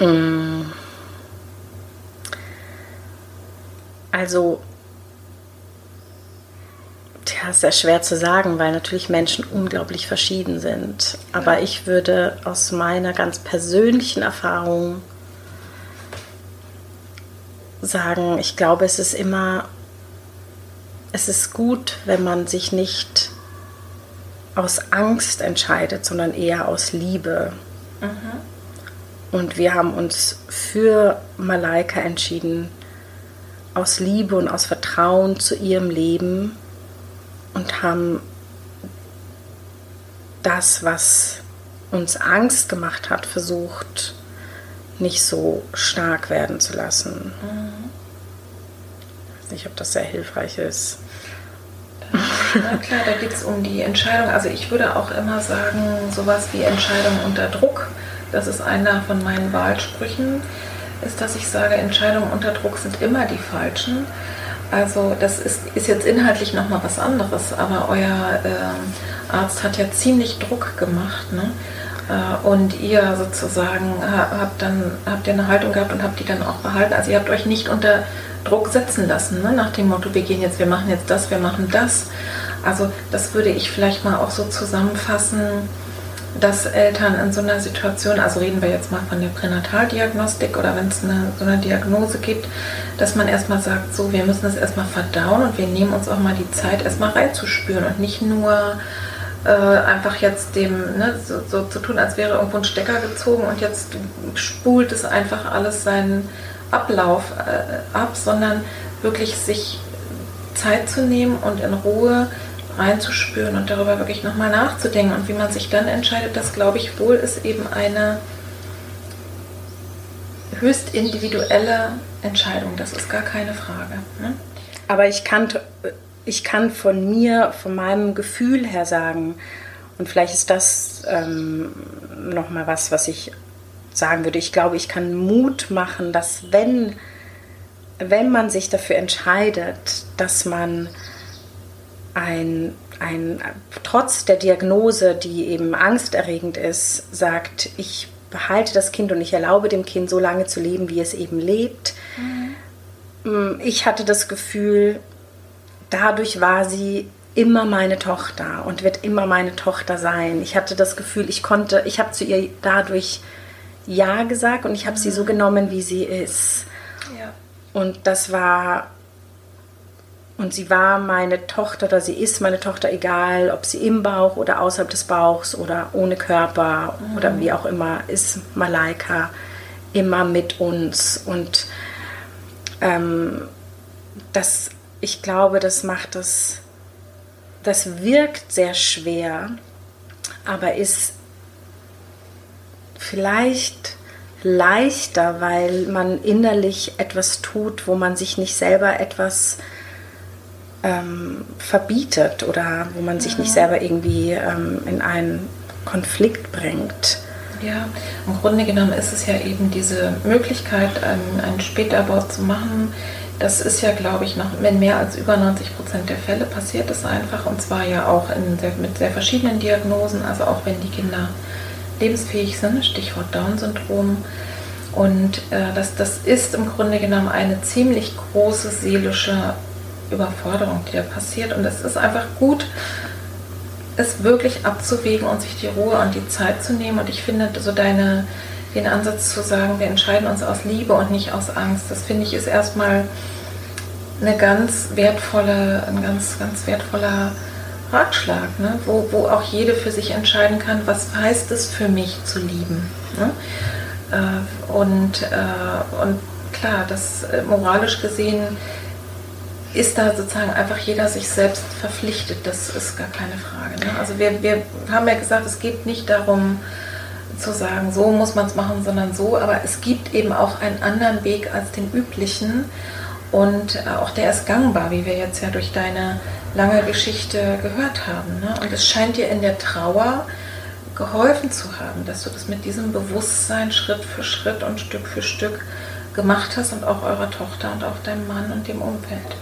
Mm. Also, ja, ist sehr schwer zu sagen, weil natürlich Menschen unglaublich verschieden sind. Aber ich würde aus meiner ganz persönlichen Erfahrung sagen, ich glaube, es ist immer, es ist gut, wenn man sich nicht aus Angst entscheidet, sondern eher aus Liebe. Mhm. Und wir haben uns für Malaika entschieden, aus Liebe und aus Vertrauen zu ihrem Leben und haben das, was uns Angst gemacht hat, versucht nicht so stark werden zu lassen. Mhm. Ich weiß nicht, ob das sehr hilfreich ist. Na klar, da geht es um die Entscheidung. Also ich würde auch immer sagen, sowas wie Entscheidung unter Druck, das ist einer von meinen Wahlsprüchen, ist, dass ich sage, Entscheidungen unter Druck sind immer die falschen. Also das ist, ist jetzt inhaltlich nochmal was anderes, aber euer äh, Arzt hat ja ziemlich Druck gemacht. Ne? Äh, und ihr sozusagen habt dann habt ihr eine Haltung gehabt und habt die dann auch behalten. Also ihr habt euch nicht unter Druck setzen lassen, ne? nach dem Motto, wir gehen jetzt, wir machen jetzt das, wir machen das. Also das würde ich vielleicht mal auch so zusammenfassen dass Eltern in so einer Situation, also reden wir jetzt mal von der Pränataldiagnostik oder wenn es eine, so eine Diagnose gibt, dass man erstmal sagt, so, wir müssen das erstmal verdauen und wir nehmen uns auch mal die Zeit, erstmal reinzuspüren und nicht nur äh, einfach jetzt dem, ne, so, so, zu tun, als wäre irgendwo ein Stecker gezogen und jetzt spult es einfach alles seinen Ablauf äh, ab, sondern wirklich sich Zeit zu nehmen und in Ruhe reinzuspüren und darüber wirklich nochmal nachzudenken. Und wie man sich dann entscheidet, das glaube ich wohl ist eben eine höchst individuelle Entscheidung. Das ist gar keine Frage. Ne? Aber ich kann, ich kann von mir, von meinem Gefühl her sagen, und vielleicht ist das ähm, nochmal was, was ich sagen würde. Ich glaube, ich kann Mut machen, dass wenn, wenn man sich dafür entscheidet, dass man ein, ein, trotz der Diagnose, die eben angsterregend ist, sagt, ich behalte das Kind und ich erlaube dem Kind so lange zu leben, wie es eben lebt. Mhm. Ich hatte das Gefühl, dadurch war sie immer meine Tochter und wird immer meine Tochter sein. Ich hatte das Gefühl, ich konnte, ich habe zu ihr dadurch Ja gesagt und ich habe mhm. sie so mhm. genommen, wie sie ist. Ja. Und das war und sie war meine Tochter oder sie ist meine Tochter, egal ob sie im Bauch oder außerhalb des Bauchs oder ohne Körper mhm. oder wie auch immer, ist Malaika immer mit uns. Und ähm, das, ich glaube, das macht das, das wirkt sehr schwer, aber ist vielleicht leichter, weil man innerlich etwas tut, wo man sich nicht selber etwas ähm, verbietet oder wo man sich nicht selber irgendwie ähm, in einen Konflikt bringt. Ja, im Grunde genommen ist es ja eben diese Möglichkeit, einen, einen Spätabort zu machen. Das ist ja, glaube ich, noch in mehr als über 90 Prozent der Fälle passiert es einfach. Und zwar ja auch sehr, mit sehr verschiedenen Diagnosen, also auch wenn die Kinder lebensfähig sind, Stichwort Down-Syndrom. Und äh, das, das ist im Grunde genommen eine ziemlich große seelische Überforderung, die da passiert. Und es ist einfach gut, es wirklich abzuwägen und sich die Ruhe und die Zeit zu nehmen. Und ich finde so deine, den Ansatz zu sagen, wir entscheiden uns aus Liebe und nicht aus Angst, das finde ich ist erstmal eine ganz wertvolle, ein ganz, ganz wertvoller Ratschlag, ne? wo, wo auch jede für sich entscheiden kann, was heißt es für mich zu lieben. Ne? Äh, und, äh, und klar, das äh, moralisch gesehen ist da sozusagen einfach jeder sich selbst verpflichtet. Das ist gar keine Frage. Ne? Also wir, wir haben ja gesagt, es geht nicht darum zu sagen, so muss man es machen, sondern so. Aber es gibt eben auch einen anderen Weg als den üblichen. Und äh, auch der ist gangbar, wie wir jetzt ja durch deine lange Geschichte gehört haben. Ne? Und es scheint dir in der Trauer geholfen zu haben, dass du das mit diesem Bewusstsein Schritt für Schritt und Stück für Stück gemacht hast und auch eurer Tochter und auch deinem Mann und dem Umfeld.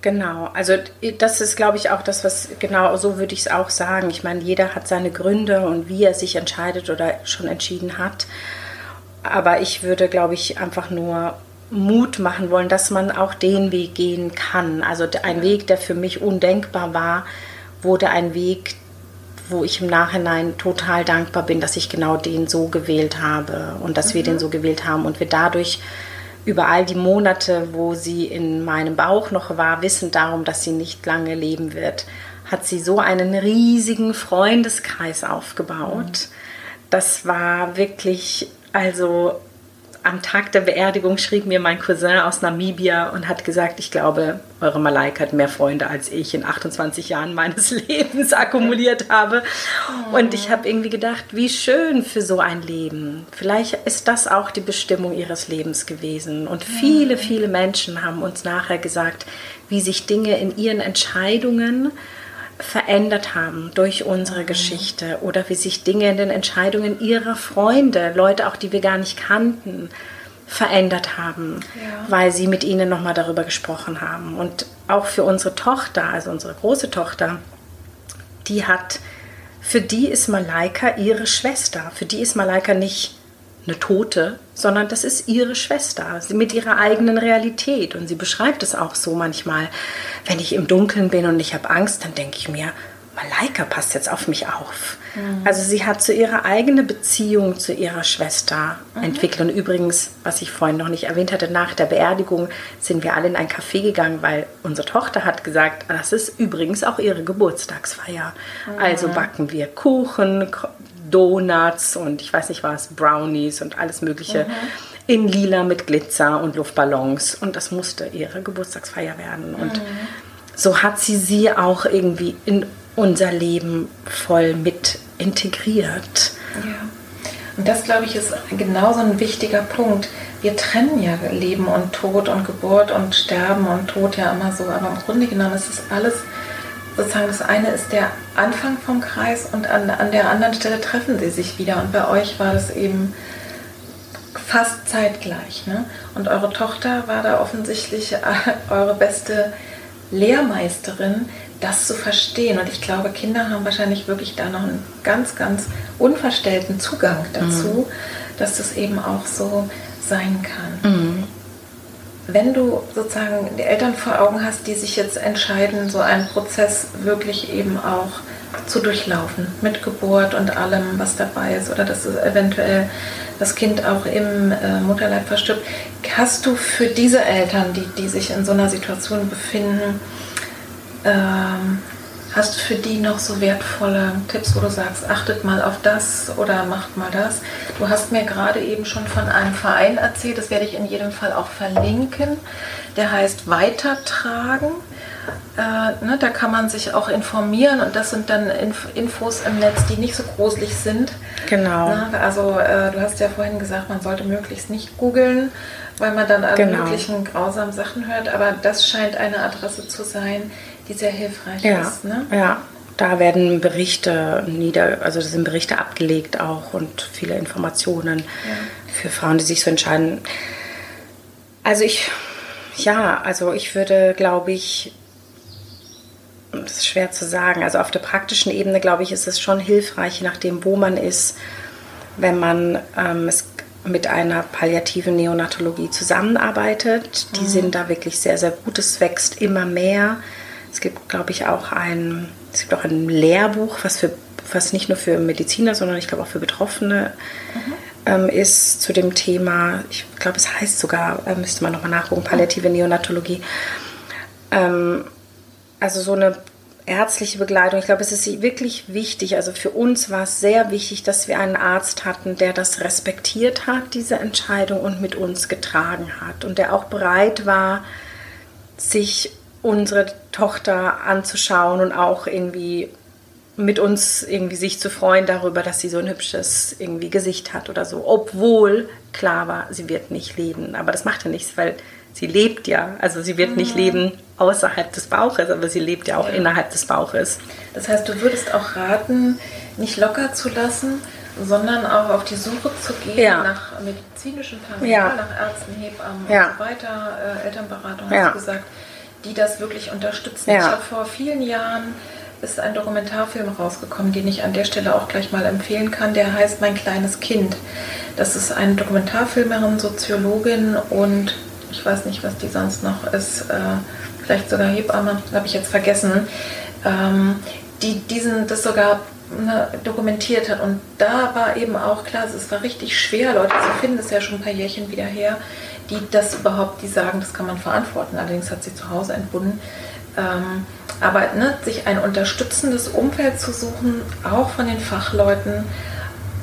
Genau, also das ist, glaube ich, auch das, was genau so würde ich es auch sagen. Ich meine, jeder hat seine Gründe und wie er sich entscheidet oder schon entschieden hat. Aber ich würde, glaube ich, einfach nur Mut machen wollen, dass man auch den Weg gehen kann. Also ein Weg, der für mich undenkbar war, wurde ein Weg, wo ich im Nachhinein total dankbar bin, dass ich genau den so gewählt habe und dass mhm. wir den mhm. so gewählt haben und wir dadurch über all die Monate, wo sie in meinem Bauch noch war, wissen darum, dass sie nicht lange leben wird, hat sie so einen riesigen Freundeskreis aufgebaut. Mhm. Das war wirklich, also am Tag der Beerdigung schrieb mir mein Cousin aus Namibia und hat gesagt, ich glaube, eure Malaika hat mehr Freunde als ich in 28 Jahren meines <laughs> Lebens akkumuliert habe. Und ich habe irgendwie gedacht, wie schön für so ein Leben. Vielleicht ist das auch die Bestimmung ihres Lebens gewesen. Und viele, viele Menschen haben uns nachher gesagt, wie sich Dinge in ihren Entscheidungen verändert haben durch unsere Geschichte oder wie sich Dinge in den Entscheidungen ihrer Freunde, Leute auch, die wir gar nicht kannten, verändert haben, ja. weil sie mit ihnen nochmal darüber gesprochen haben. Und auch für unsere Tochter, also unsere große Tochter, die hat, für die ist Malaika ihre Schwester. Für die ist Malaika nicht eine Tote, sondern das ist ihre Schwester mit ihrer eigenen Realität. Und sie beschreibt es auch so manchmal, wenn ich im Dunkeln bin und ich habe Angst, dann denke ich mir, Malaika passt jetzt auf mich auf. Mhm. Also sie hat so ihre eigene Beziehung zu ihrer Schwester mhm. entwickelt. Und übrigens, was ich vorhin noch nicht erwähnt hatte, nach der Beerdigung sind wir alle in ein Café gegangen, weil unsere Tochter hat gesagt, das ist übrigens auch ihre Geburtstagsfeier. Mhm. Also backen wir Kuchen, Donuts und ich weiß nicht was, Brownies und alles Mögliche mhm. in lila mit Glitzer und Luftballons. Und das musste ihre Geburtstagsfeier werden. Und mhm. so hat sie sie auch irgendwie in unser Leben voll mit integriert. Ja. Und das, glaube ich, ist genauso ein wichtiger Punkt. Wir trennen ja Leben und Tod und Geburt und Sterben und Tod ja immer so, aber im Grunde genommen ist es alles sozusagen das eine ist der Anfang vom Kreis und an, an der anderen Stelle treffen sie sich wieder. Und bei euch war das eben fast zeitgleich. Ne? Und eure Tochter war da offensichtlich äh, eure beste Lehrmeisterin, das zu verstehen. Und ich glaube, Kinder haben wahrscheinlich wirklich da noch einen ganz, ganz unverstellten Zugang dazu, mhm. dass das eben auch so sein kann. Mhm wenn du sozusagen die Eltern vor Augen hast, die sich jetzt entscheiden, so einen Prozess wirklich eben auch zu durchlaufen, mit Geburt und allem, was dabei ist, oder dass eventuell das Kind auch im äh, Mutterleib verstirbt, hast du für diese Eltern, die, die sich in so einer Situation befinden, ähm, Hast du für die noch so wertvolle Tipps, wo du sagst, achtet mal auf das oder macht mal das? Du hast mir gerade eben schon von einem Verein erzählt, das werde ich in jedem Fall auch verlinken. Der heißt Weitertragen. Äh, ne, da kann man sich auch informieren und das sind dann Inf Infos im Netz, die nicht so gruselig sind. Genau. Ne, also äh, du hast ja vorhin gesagt, man sollte möglichst nicht googeln, weil man dann alle genau. möglichen grausamen Sachen hört, aber das scheint eine Adresse zu sein, die sehr hilfreich ja. ist. Ne? Ja. da werden Berichte nieder, also sind Berichte abgelegt auch und viele Informationen ja. für Frauen, die sich so entscheiden. Also ich, ja, also ich würde, glaube ich, das ist schwer zu sagen. Also auf der praktischen Ebene, glaube ich, ist es schon hilfreich, je nachdem, wo man ist, wenn man ähm, es mit einer palliativen Neonatologie zusammenarbeitet. Die mhm. sind da wirklich sehr, sehr gut. Es wächst immer mehr. Es gibt, glaube ich, auch ein, es gibt auch ein Lehrbuch, was, für, was nicht nur für Mediziner, sondern ich glaube auch für Betroffene mhm. ähm, ist zu dem Thema. Ich glaube, es heißt sogar, äh, müsste man nochmal nachgucken, palliative Neonatologie. Ähm, also so eine ärztliche Begleitung. Ich glaube, es ist wirklich wichtig. Also für uns war es sehr wichtig, dass wir einen Arzt hatten, der das respektiert hat, diese Entscheidung und mit uns getragen hat und der auch bereit war, sich unsere Tochter anzuschauen und auch irgendwie mit uns irgendwie sich zu freuen darüber, dass sie so ein hübsches irgendwie Gesicht hat oder so, obwohl klar war, sie wird nicht leben. Aber das macht ja nichts, weil sie lebt ja. Also sie wird mhm. nicht leben außerhalb des Bauches, aber sie lebt ja auch ja. innerhalb des Bauches. Das heißt, du würdest auch raten, nicht locker zu lassen, sondern auch auf die Suche zu gehen ja. nach medizinischem Personal, ja. nach Ärzten, Hebammen und so weiter, äh, Elternberatung, hast du gesagt, die das wirklich unterstützen. Ich habe vor vielen Jahren ist ein Dokumentarfilm rausgekommen, den ich an der Stelle auch gleich mal empfehlen kann. Der heißt Mein kleines Kind. Das ist eine Dokumentarfilmerin, Soziologin und ich weiß nicht, was die sonst noch ist, äh, vielleicht sogar Hebamme, habe ich jetzt vergessen, ähm, die diesen, das sogar ne, dokumentiert hat. Und da war eben auch klar, es war richtig schwer, Leute zu finden, das ist ja schon ein paar Jährchen wieder her, die das überhaupt, die sagen, das kann man verantworten. Allerdings hat sie zu Hause entbunden. Ähm, aber ne, sich ein unterstützendes Umfeld zu suchen, auch von den Fachleuten,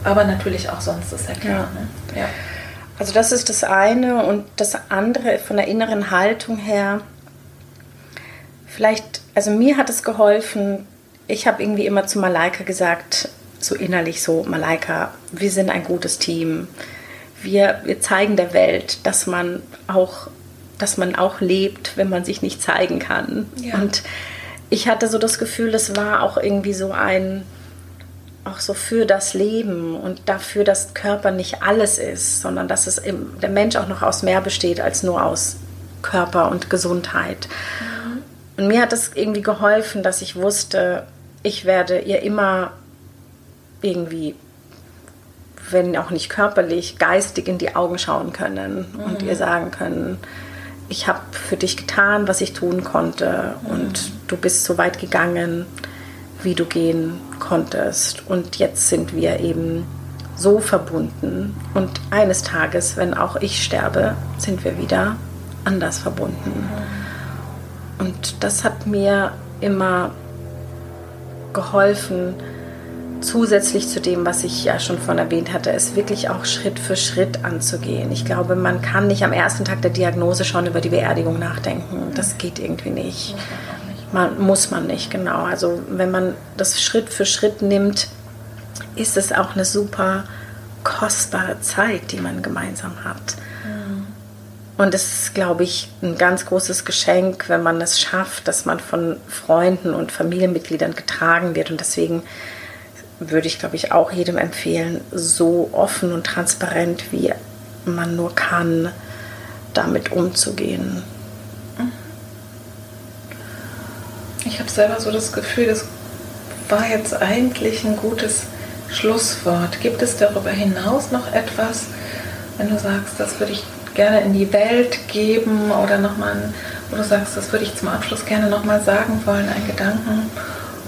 aber natürlich auch sonst, ist ja klar. Ja. Ne? ja. Also das ist das eine und das andere von der inneren Haltung her. Vielleicht, also mir hat es geholfen, ich habe irgendwie immer zu Malaika gesagt, so innerlich so, Malaika, wir sind ein gutes Team. Wir, wir zeigen der Welt, dass man auch, dass man auch lebt, wenn man sich nicht zeigen kann. Ja. Und ich hatte so das Gefühl, es war auch irgendwie so ein, auch so für das Leben und dafür, dass Körper nicht alles ist, sondern dass es im, der Mensch auch noch aus mehr besteht als nur aus Körper und Gesundheit. Mhm. Und mir hat es irgendwie geholfen, dass ich wusste, ich werde ihr immer irgendwie, wenn auch nicht körperlich, geistig in die Augen schauen können mhm. und ihr sagen können, ich habe für dich getan, was ich tun konnte mhm. und du bist so weit gegangen wie du gehen konntest. Und jetzt sind wir eben so verbunden. Und eines Tages, wenn auch ich sterbe, sind wir wieder anders verbunden. Und das hat mir immer geholfen, zusätzlich zu dem, was ich ja schon von erwähnt hatte, es wirklich auch Schritt für Schritt anzugehen. Ich glaube, man kann nicht am ersten Tag der Diagnose schon über die Beerdigung nachdenken. Das geht irgendwie nicht man, muss man nicht, genau. Also wenn man das Schritt für Schritt nimmt, ist es auch eine super kostbare Zeit, die man gemeinsam hat. Mhm. Und es ist, glaube ich, ein ganz großes Geschenk, wenn man es schafft, dass man von Freunden und Familienmitgliedern getragen wird. Und deswegen würde ich, glaube ich, auch jedem empfehlen, so offen und transparent, wie man nur kann, damit umzugehen. Ich habe selber so das Gefühl, das war jetzt eigentlich ein gutes Schlusswort. Gibt es darüber hinaus noch etwas, wenn du sagst, das würde ich gerne in die Welt geben oder nochmal, wo du sagst, das würde ich zum Abschluss gerne nochmal sagen wollen, ein Gedanken?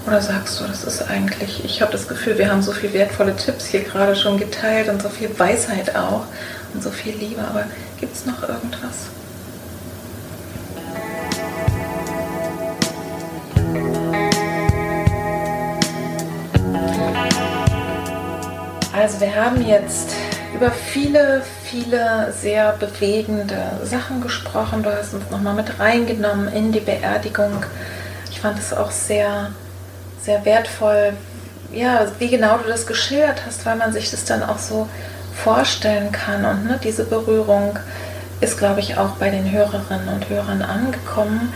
Oder sagst du, das ist eigentlich, ich habe das Gefühl, wir haben so viele wertvolle Tipps hier gerade schon geteilt und so viel Weisheit auch und so viel Liebe, aber gibt es noch irgendwas? Also wir haben jetzt über viele, viele sehr bewegende Sachen gesprochen. Du hast uns nochmal mit reingenommen in die Beerdigung. Ich fand es auch sehr, sehr wertvoll, ja, wie genau du das geschildert hast, weil man sich das dann auch so vorstellen kann. Und ne, diese Berührung ist, glaube ich, auch bei den Hörerinnen und Hörern angekommen.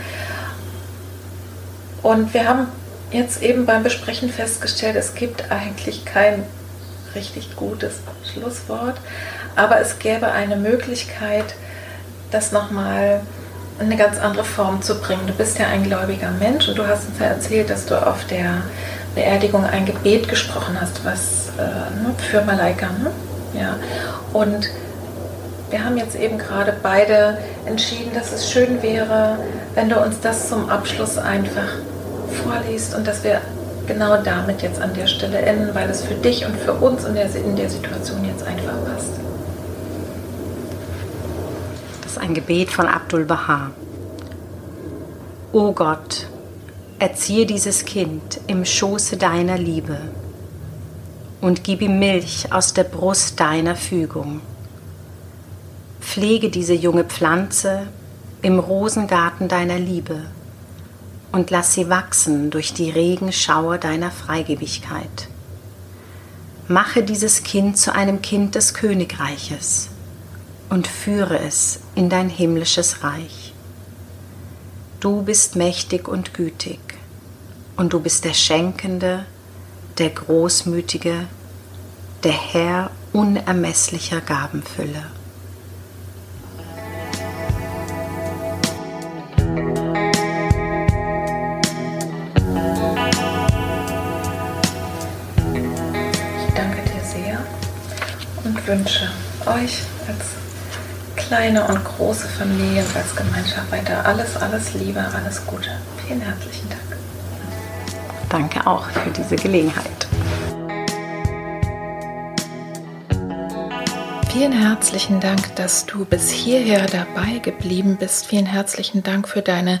Und wir haben jetzt eben beim Besprechen festgestellt, es gibt eigentlich kein richtig gutes Schlusswort, aber es gäbe eine Möglichkeit, das nochmal eine ganz andere Form zu bringen. Du bist ja ein gläubiger Mensch und du hast uns ja erzählt, dass du auf der Beerdigung ein Gebet gesprochen hast, was äh, ne, für Malaika. Ne? Ja. Und wir haben jetzt eben gerade beide entschieden, dass es schön wäre, wenn du uns das zum Abschluss einfach vorliest und dass wir genau damit jetzt an der Stelle enden, weil es für dich und für uns in der, in der Situation jetzt einfach passt. Ist ein Gebet von Abdul Baha. O Gott, erziehe dieses Kind im Schoße deiner Liebe und gib ihm Milch aus der Brust deiner Fügung. Pflege diese junge Pflanze im Rosengarten deiner Liebe und lass sie wachsen durch die Regenschauer deiner Freigebigkeit. Mache dieses Kind zu einem Kind des Königreiches und führe es in dein himmlisches Reich. Du bist mächtig und gütig und du bist der Schenkende, der Großmütige, der Herr unermesslicher Gabenfülle. wünsche euch als kleine und große Familie und als Gemeinschaft weiter alles, alles Liebe, alles Gute. Vielen herzlichen Dank. Danke auch für diese Gelegenheit. Vielen herzlichen Dank, dass du bis hierher dabei geblieben bist. Vielen herzlichen Dank für deine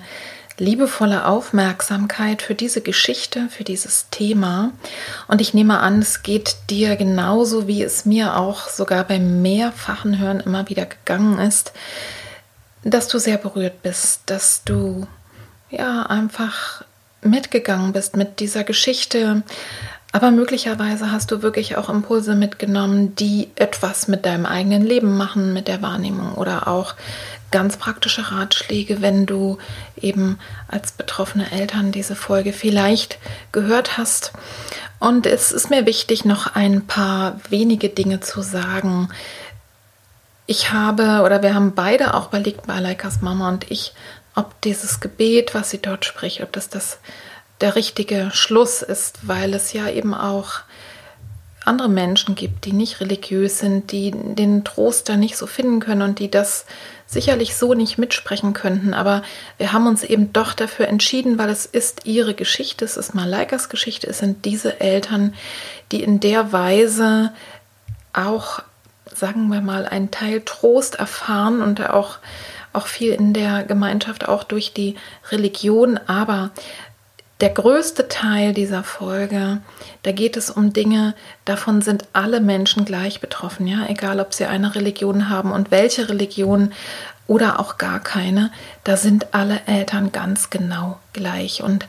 liebevolle Aufmerksamkeit für diese Geschichte, für dieses Thema. Und ich nehme an, es geht dir genauso, wie es mir auch sogar beim mehrfachen Hören immer wieder gegangen ist, dass du sehr berührt bist, dass du ja einfach mitgegangen bist mit dieser Geschichte. Aber möglicherweise hast du wirklich auch Impulse mitgenommen, die etwas mit deinem eigenen Leben machen, mit der Wahrnehmung oder auch ganz praktische Ratschläge, wenn du eben als betroffene Eltern diese Folge vielleicht gehört hast. Und es ist mir wichtig, noch ein paar wenige Dinge zu sagen. Ich habe oder wir haben beide auch überlegt, bei Leikas Mama und ich, ob dieses Gebet, was sie dort spricht, ob das, das der richtige Schluss ist, weil es ja eben auch andere Menschen gibt, die nicht religiös sind, die den Trost da nicht so finden können und die das sicherlich so nicht mitsprechen könnten. Aber wir haben uns eben doch dafür entschieden, weil es ist ihre Geschichte, es ist Malaikas Geschichte, es sind diese Eltern, die in der Weise auch, sagen wir mal, einen Teil Trost erfahren und auch, auch viel in der Gemeinschaft, auch durch die Religion. Aber der größte Teil dieser Folge, da geht es um Dinge, davon sind alle Menschen gleich betroffen, ja, egal ob sie eine Religion haben und welche Religion oder auch gar keine, da sind alle Eltern ganz genau gleich und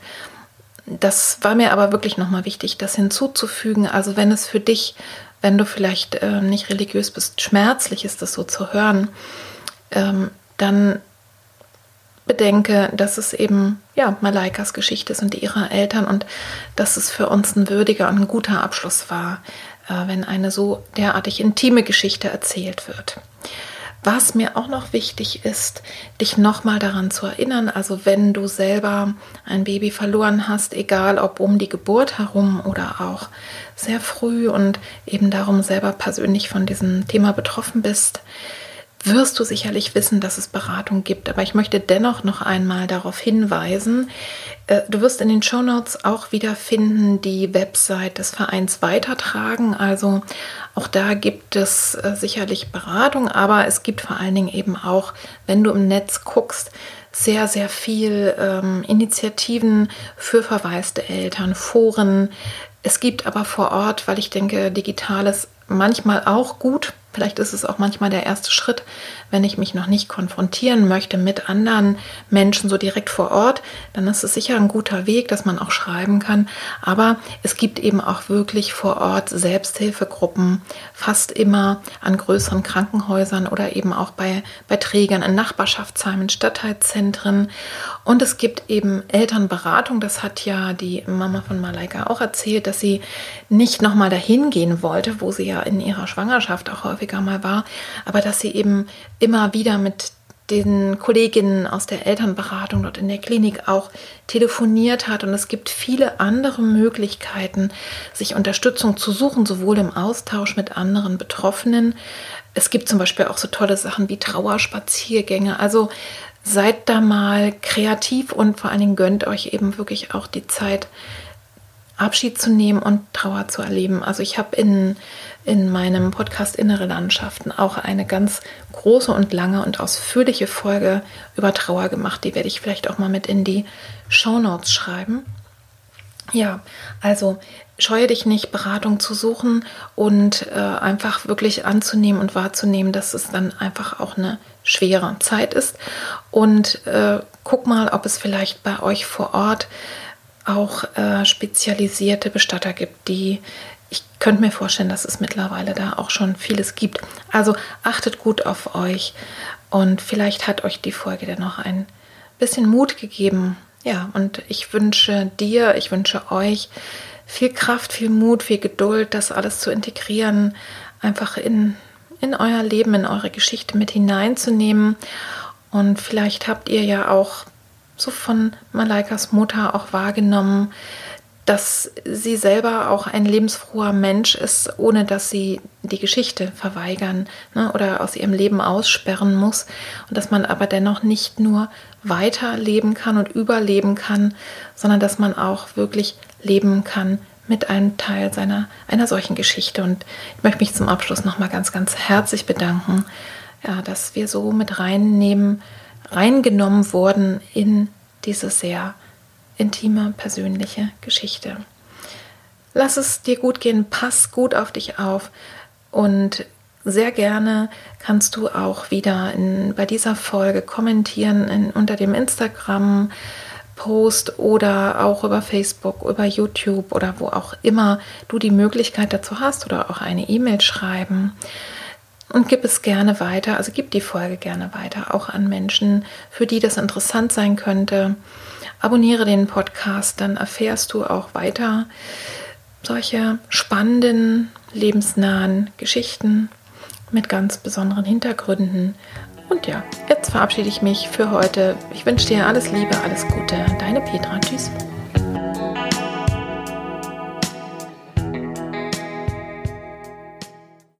das war mir aber wirklich nochmal wichtig, das hinzuzufügen. Also wenn es für dich, wenn du vielleicht äh, nicht religiös bist, schmerzlich ist, das so zu hören, ähm, dann bedenke, dass es eben ja Malaikas Geschichte ist und ihrer Eltern und dass es für uns ein würdiger und ein guter Abschluss war, äh, wenn eine so derartig intime Geschichte erzählt wird. Was mir auch noch wichtig ist, dich nochmal daran zu erinnern, also wenn du selber ein Baby verloren hast, egal ob um die Geburt herum oder auch sehr früh und eben darum selber persönlich von diesem Thema betroffen bist, wirst du sicherlich wissen, dass es Beratung gibt. Aber ich möchte dennoch noch einmal darauf hinweisen, äh, du wirst in den Show Notes auch wieder finden die Website des Vereins weitertragen. Also auch da gibt es äh, sicherlich Beratung, aber es gibt vor allen Dingen eben auch, wenn du im Netz guckst, sehr, sehr viel ähm, Initiativen für verwaiste Eltern, Foren. Es gibt aber vor Ort, weil ich denke, digital ist manchmal auch gut, Vielleicht ist es auch manchmal der erste Schritt, wenn ich mich noch nicht konfrontieren möchte mit anderen Menschen so direkt vor Ort, dann ist es sicher ein guter Weg, dass man auch schreiben kann. Aber es gibt eben auch wirklich vor Ort Selbsthilfegruppen, fast immer an größeren Krankenhäusern oder eben auch bei, bei Trägern in Nachbarschaftsheimen, Stadtteilzentren. Und es gibt eben Elternberatung. Das hat ja die Mama von Malaika auch erzählt, dass sie nicht nochmal dahin gehen wollte, wo sie ja in ihrer Schwangerschaft auch häufig häufiger mal war, aber dass sie eben immer wieder mit den Kolleginnen aus der Elternberatung dort in der Klinik auch telefoniert hat. Und es gibt viele andere Möglichkeiten, sich Unterstützung zu suchen, sowohl im Austausch mit anderen Betroffenen. Es gibt zum Beispiel auch so tolle Sachen wie Trauerspaziergänge. Also seid da mal kreativ und vor allen Dingen gönnt euch eben wirklich auch die Zeit, Abschied zu nehmen und Trauer zu erleben. Also ich habe in, in meinem Podcast Innere Landschaften auch eine ganz große und lange und ausführliche Folge über Trauer gemacht. Die werde ich vielleicht auch mal mit in die Show Notes schreiben. Ja, also scheue dich nicht, Beratung zu suchen und äh, einfach wirklich anzunehmen und wahrzunehmen, dass es dann einfach auch eine schwere Zeit ist. Und äh, guck mal, ob es vielleicht bei euch vor Ort auch äh, spezialisierte Bestatter gibt, die ich könnte mir vorstellen, dass es mittlerweile da auch schon vieles gibt. Also achtet gut auf euch und vielleicht hat euch die Folge dann noch ein bisschen Mut gegeben. Ja, und ich wünsche dir, ich wünsche euch viel Kraft, viel Mut, viel Geduld, das alles zu integrieren, einfach in, in euer Leben, in eure Geschichte mit hineinzunehmen. Und vielleicht habt ihr ja auch so von Malaikas Mutter auch wahrgenommen, dass sie selber auch ein lebensfroher Mensch ist, ohne dass sie die Geschichte verweigern ne, oder aus ihrem Leben aussperren muss. Und dass man aber dennoch nicht nur weiterleben kann und überleben kann, sondern dass man auch wirklich leben kann mit einem Teil seiner, einer solchen Geschichte. Und ich möchte mich zum Abschluss nochmal ganz, ganz herzlich bedanken, ja, dass wir so mit reinnehmen, reingenommen wurden in diese sehr intime, persönliche Geschichte. Lass es dir gut gehen, pass gut auf dich auf und sehr gerne kannst du auch wieder in, bei dieser Folge kommentieren in, unter dem Instagram. Post oder auch über Facebook, über YouTube oder wo auch immer du die Möglichkeit dazu hast oder auch eine E-Mail schreiben und gib es gerne weiter, also gib die Folge gerne weiter, auch an Menschen, für die das interessant sein könnte. Abonniere den Podcast, dann erfährst du auch weiter solche spannenden, lebensnahen Geschichten mit ganz besonderen Hintergründen. Und ja, jetzt verabschiede ich mich für heute. Ich wünsche dir alles Liebe, alles Gute. Deine Petra. Tschüss.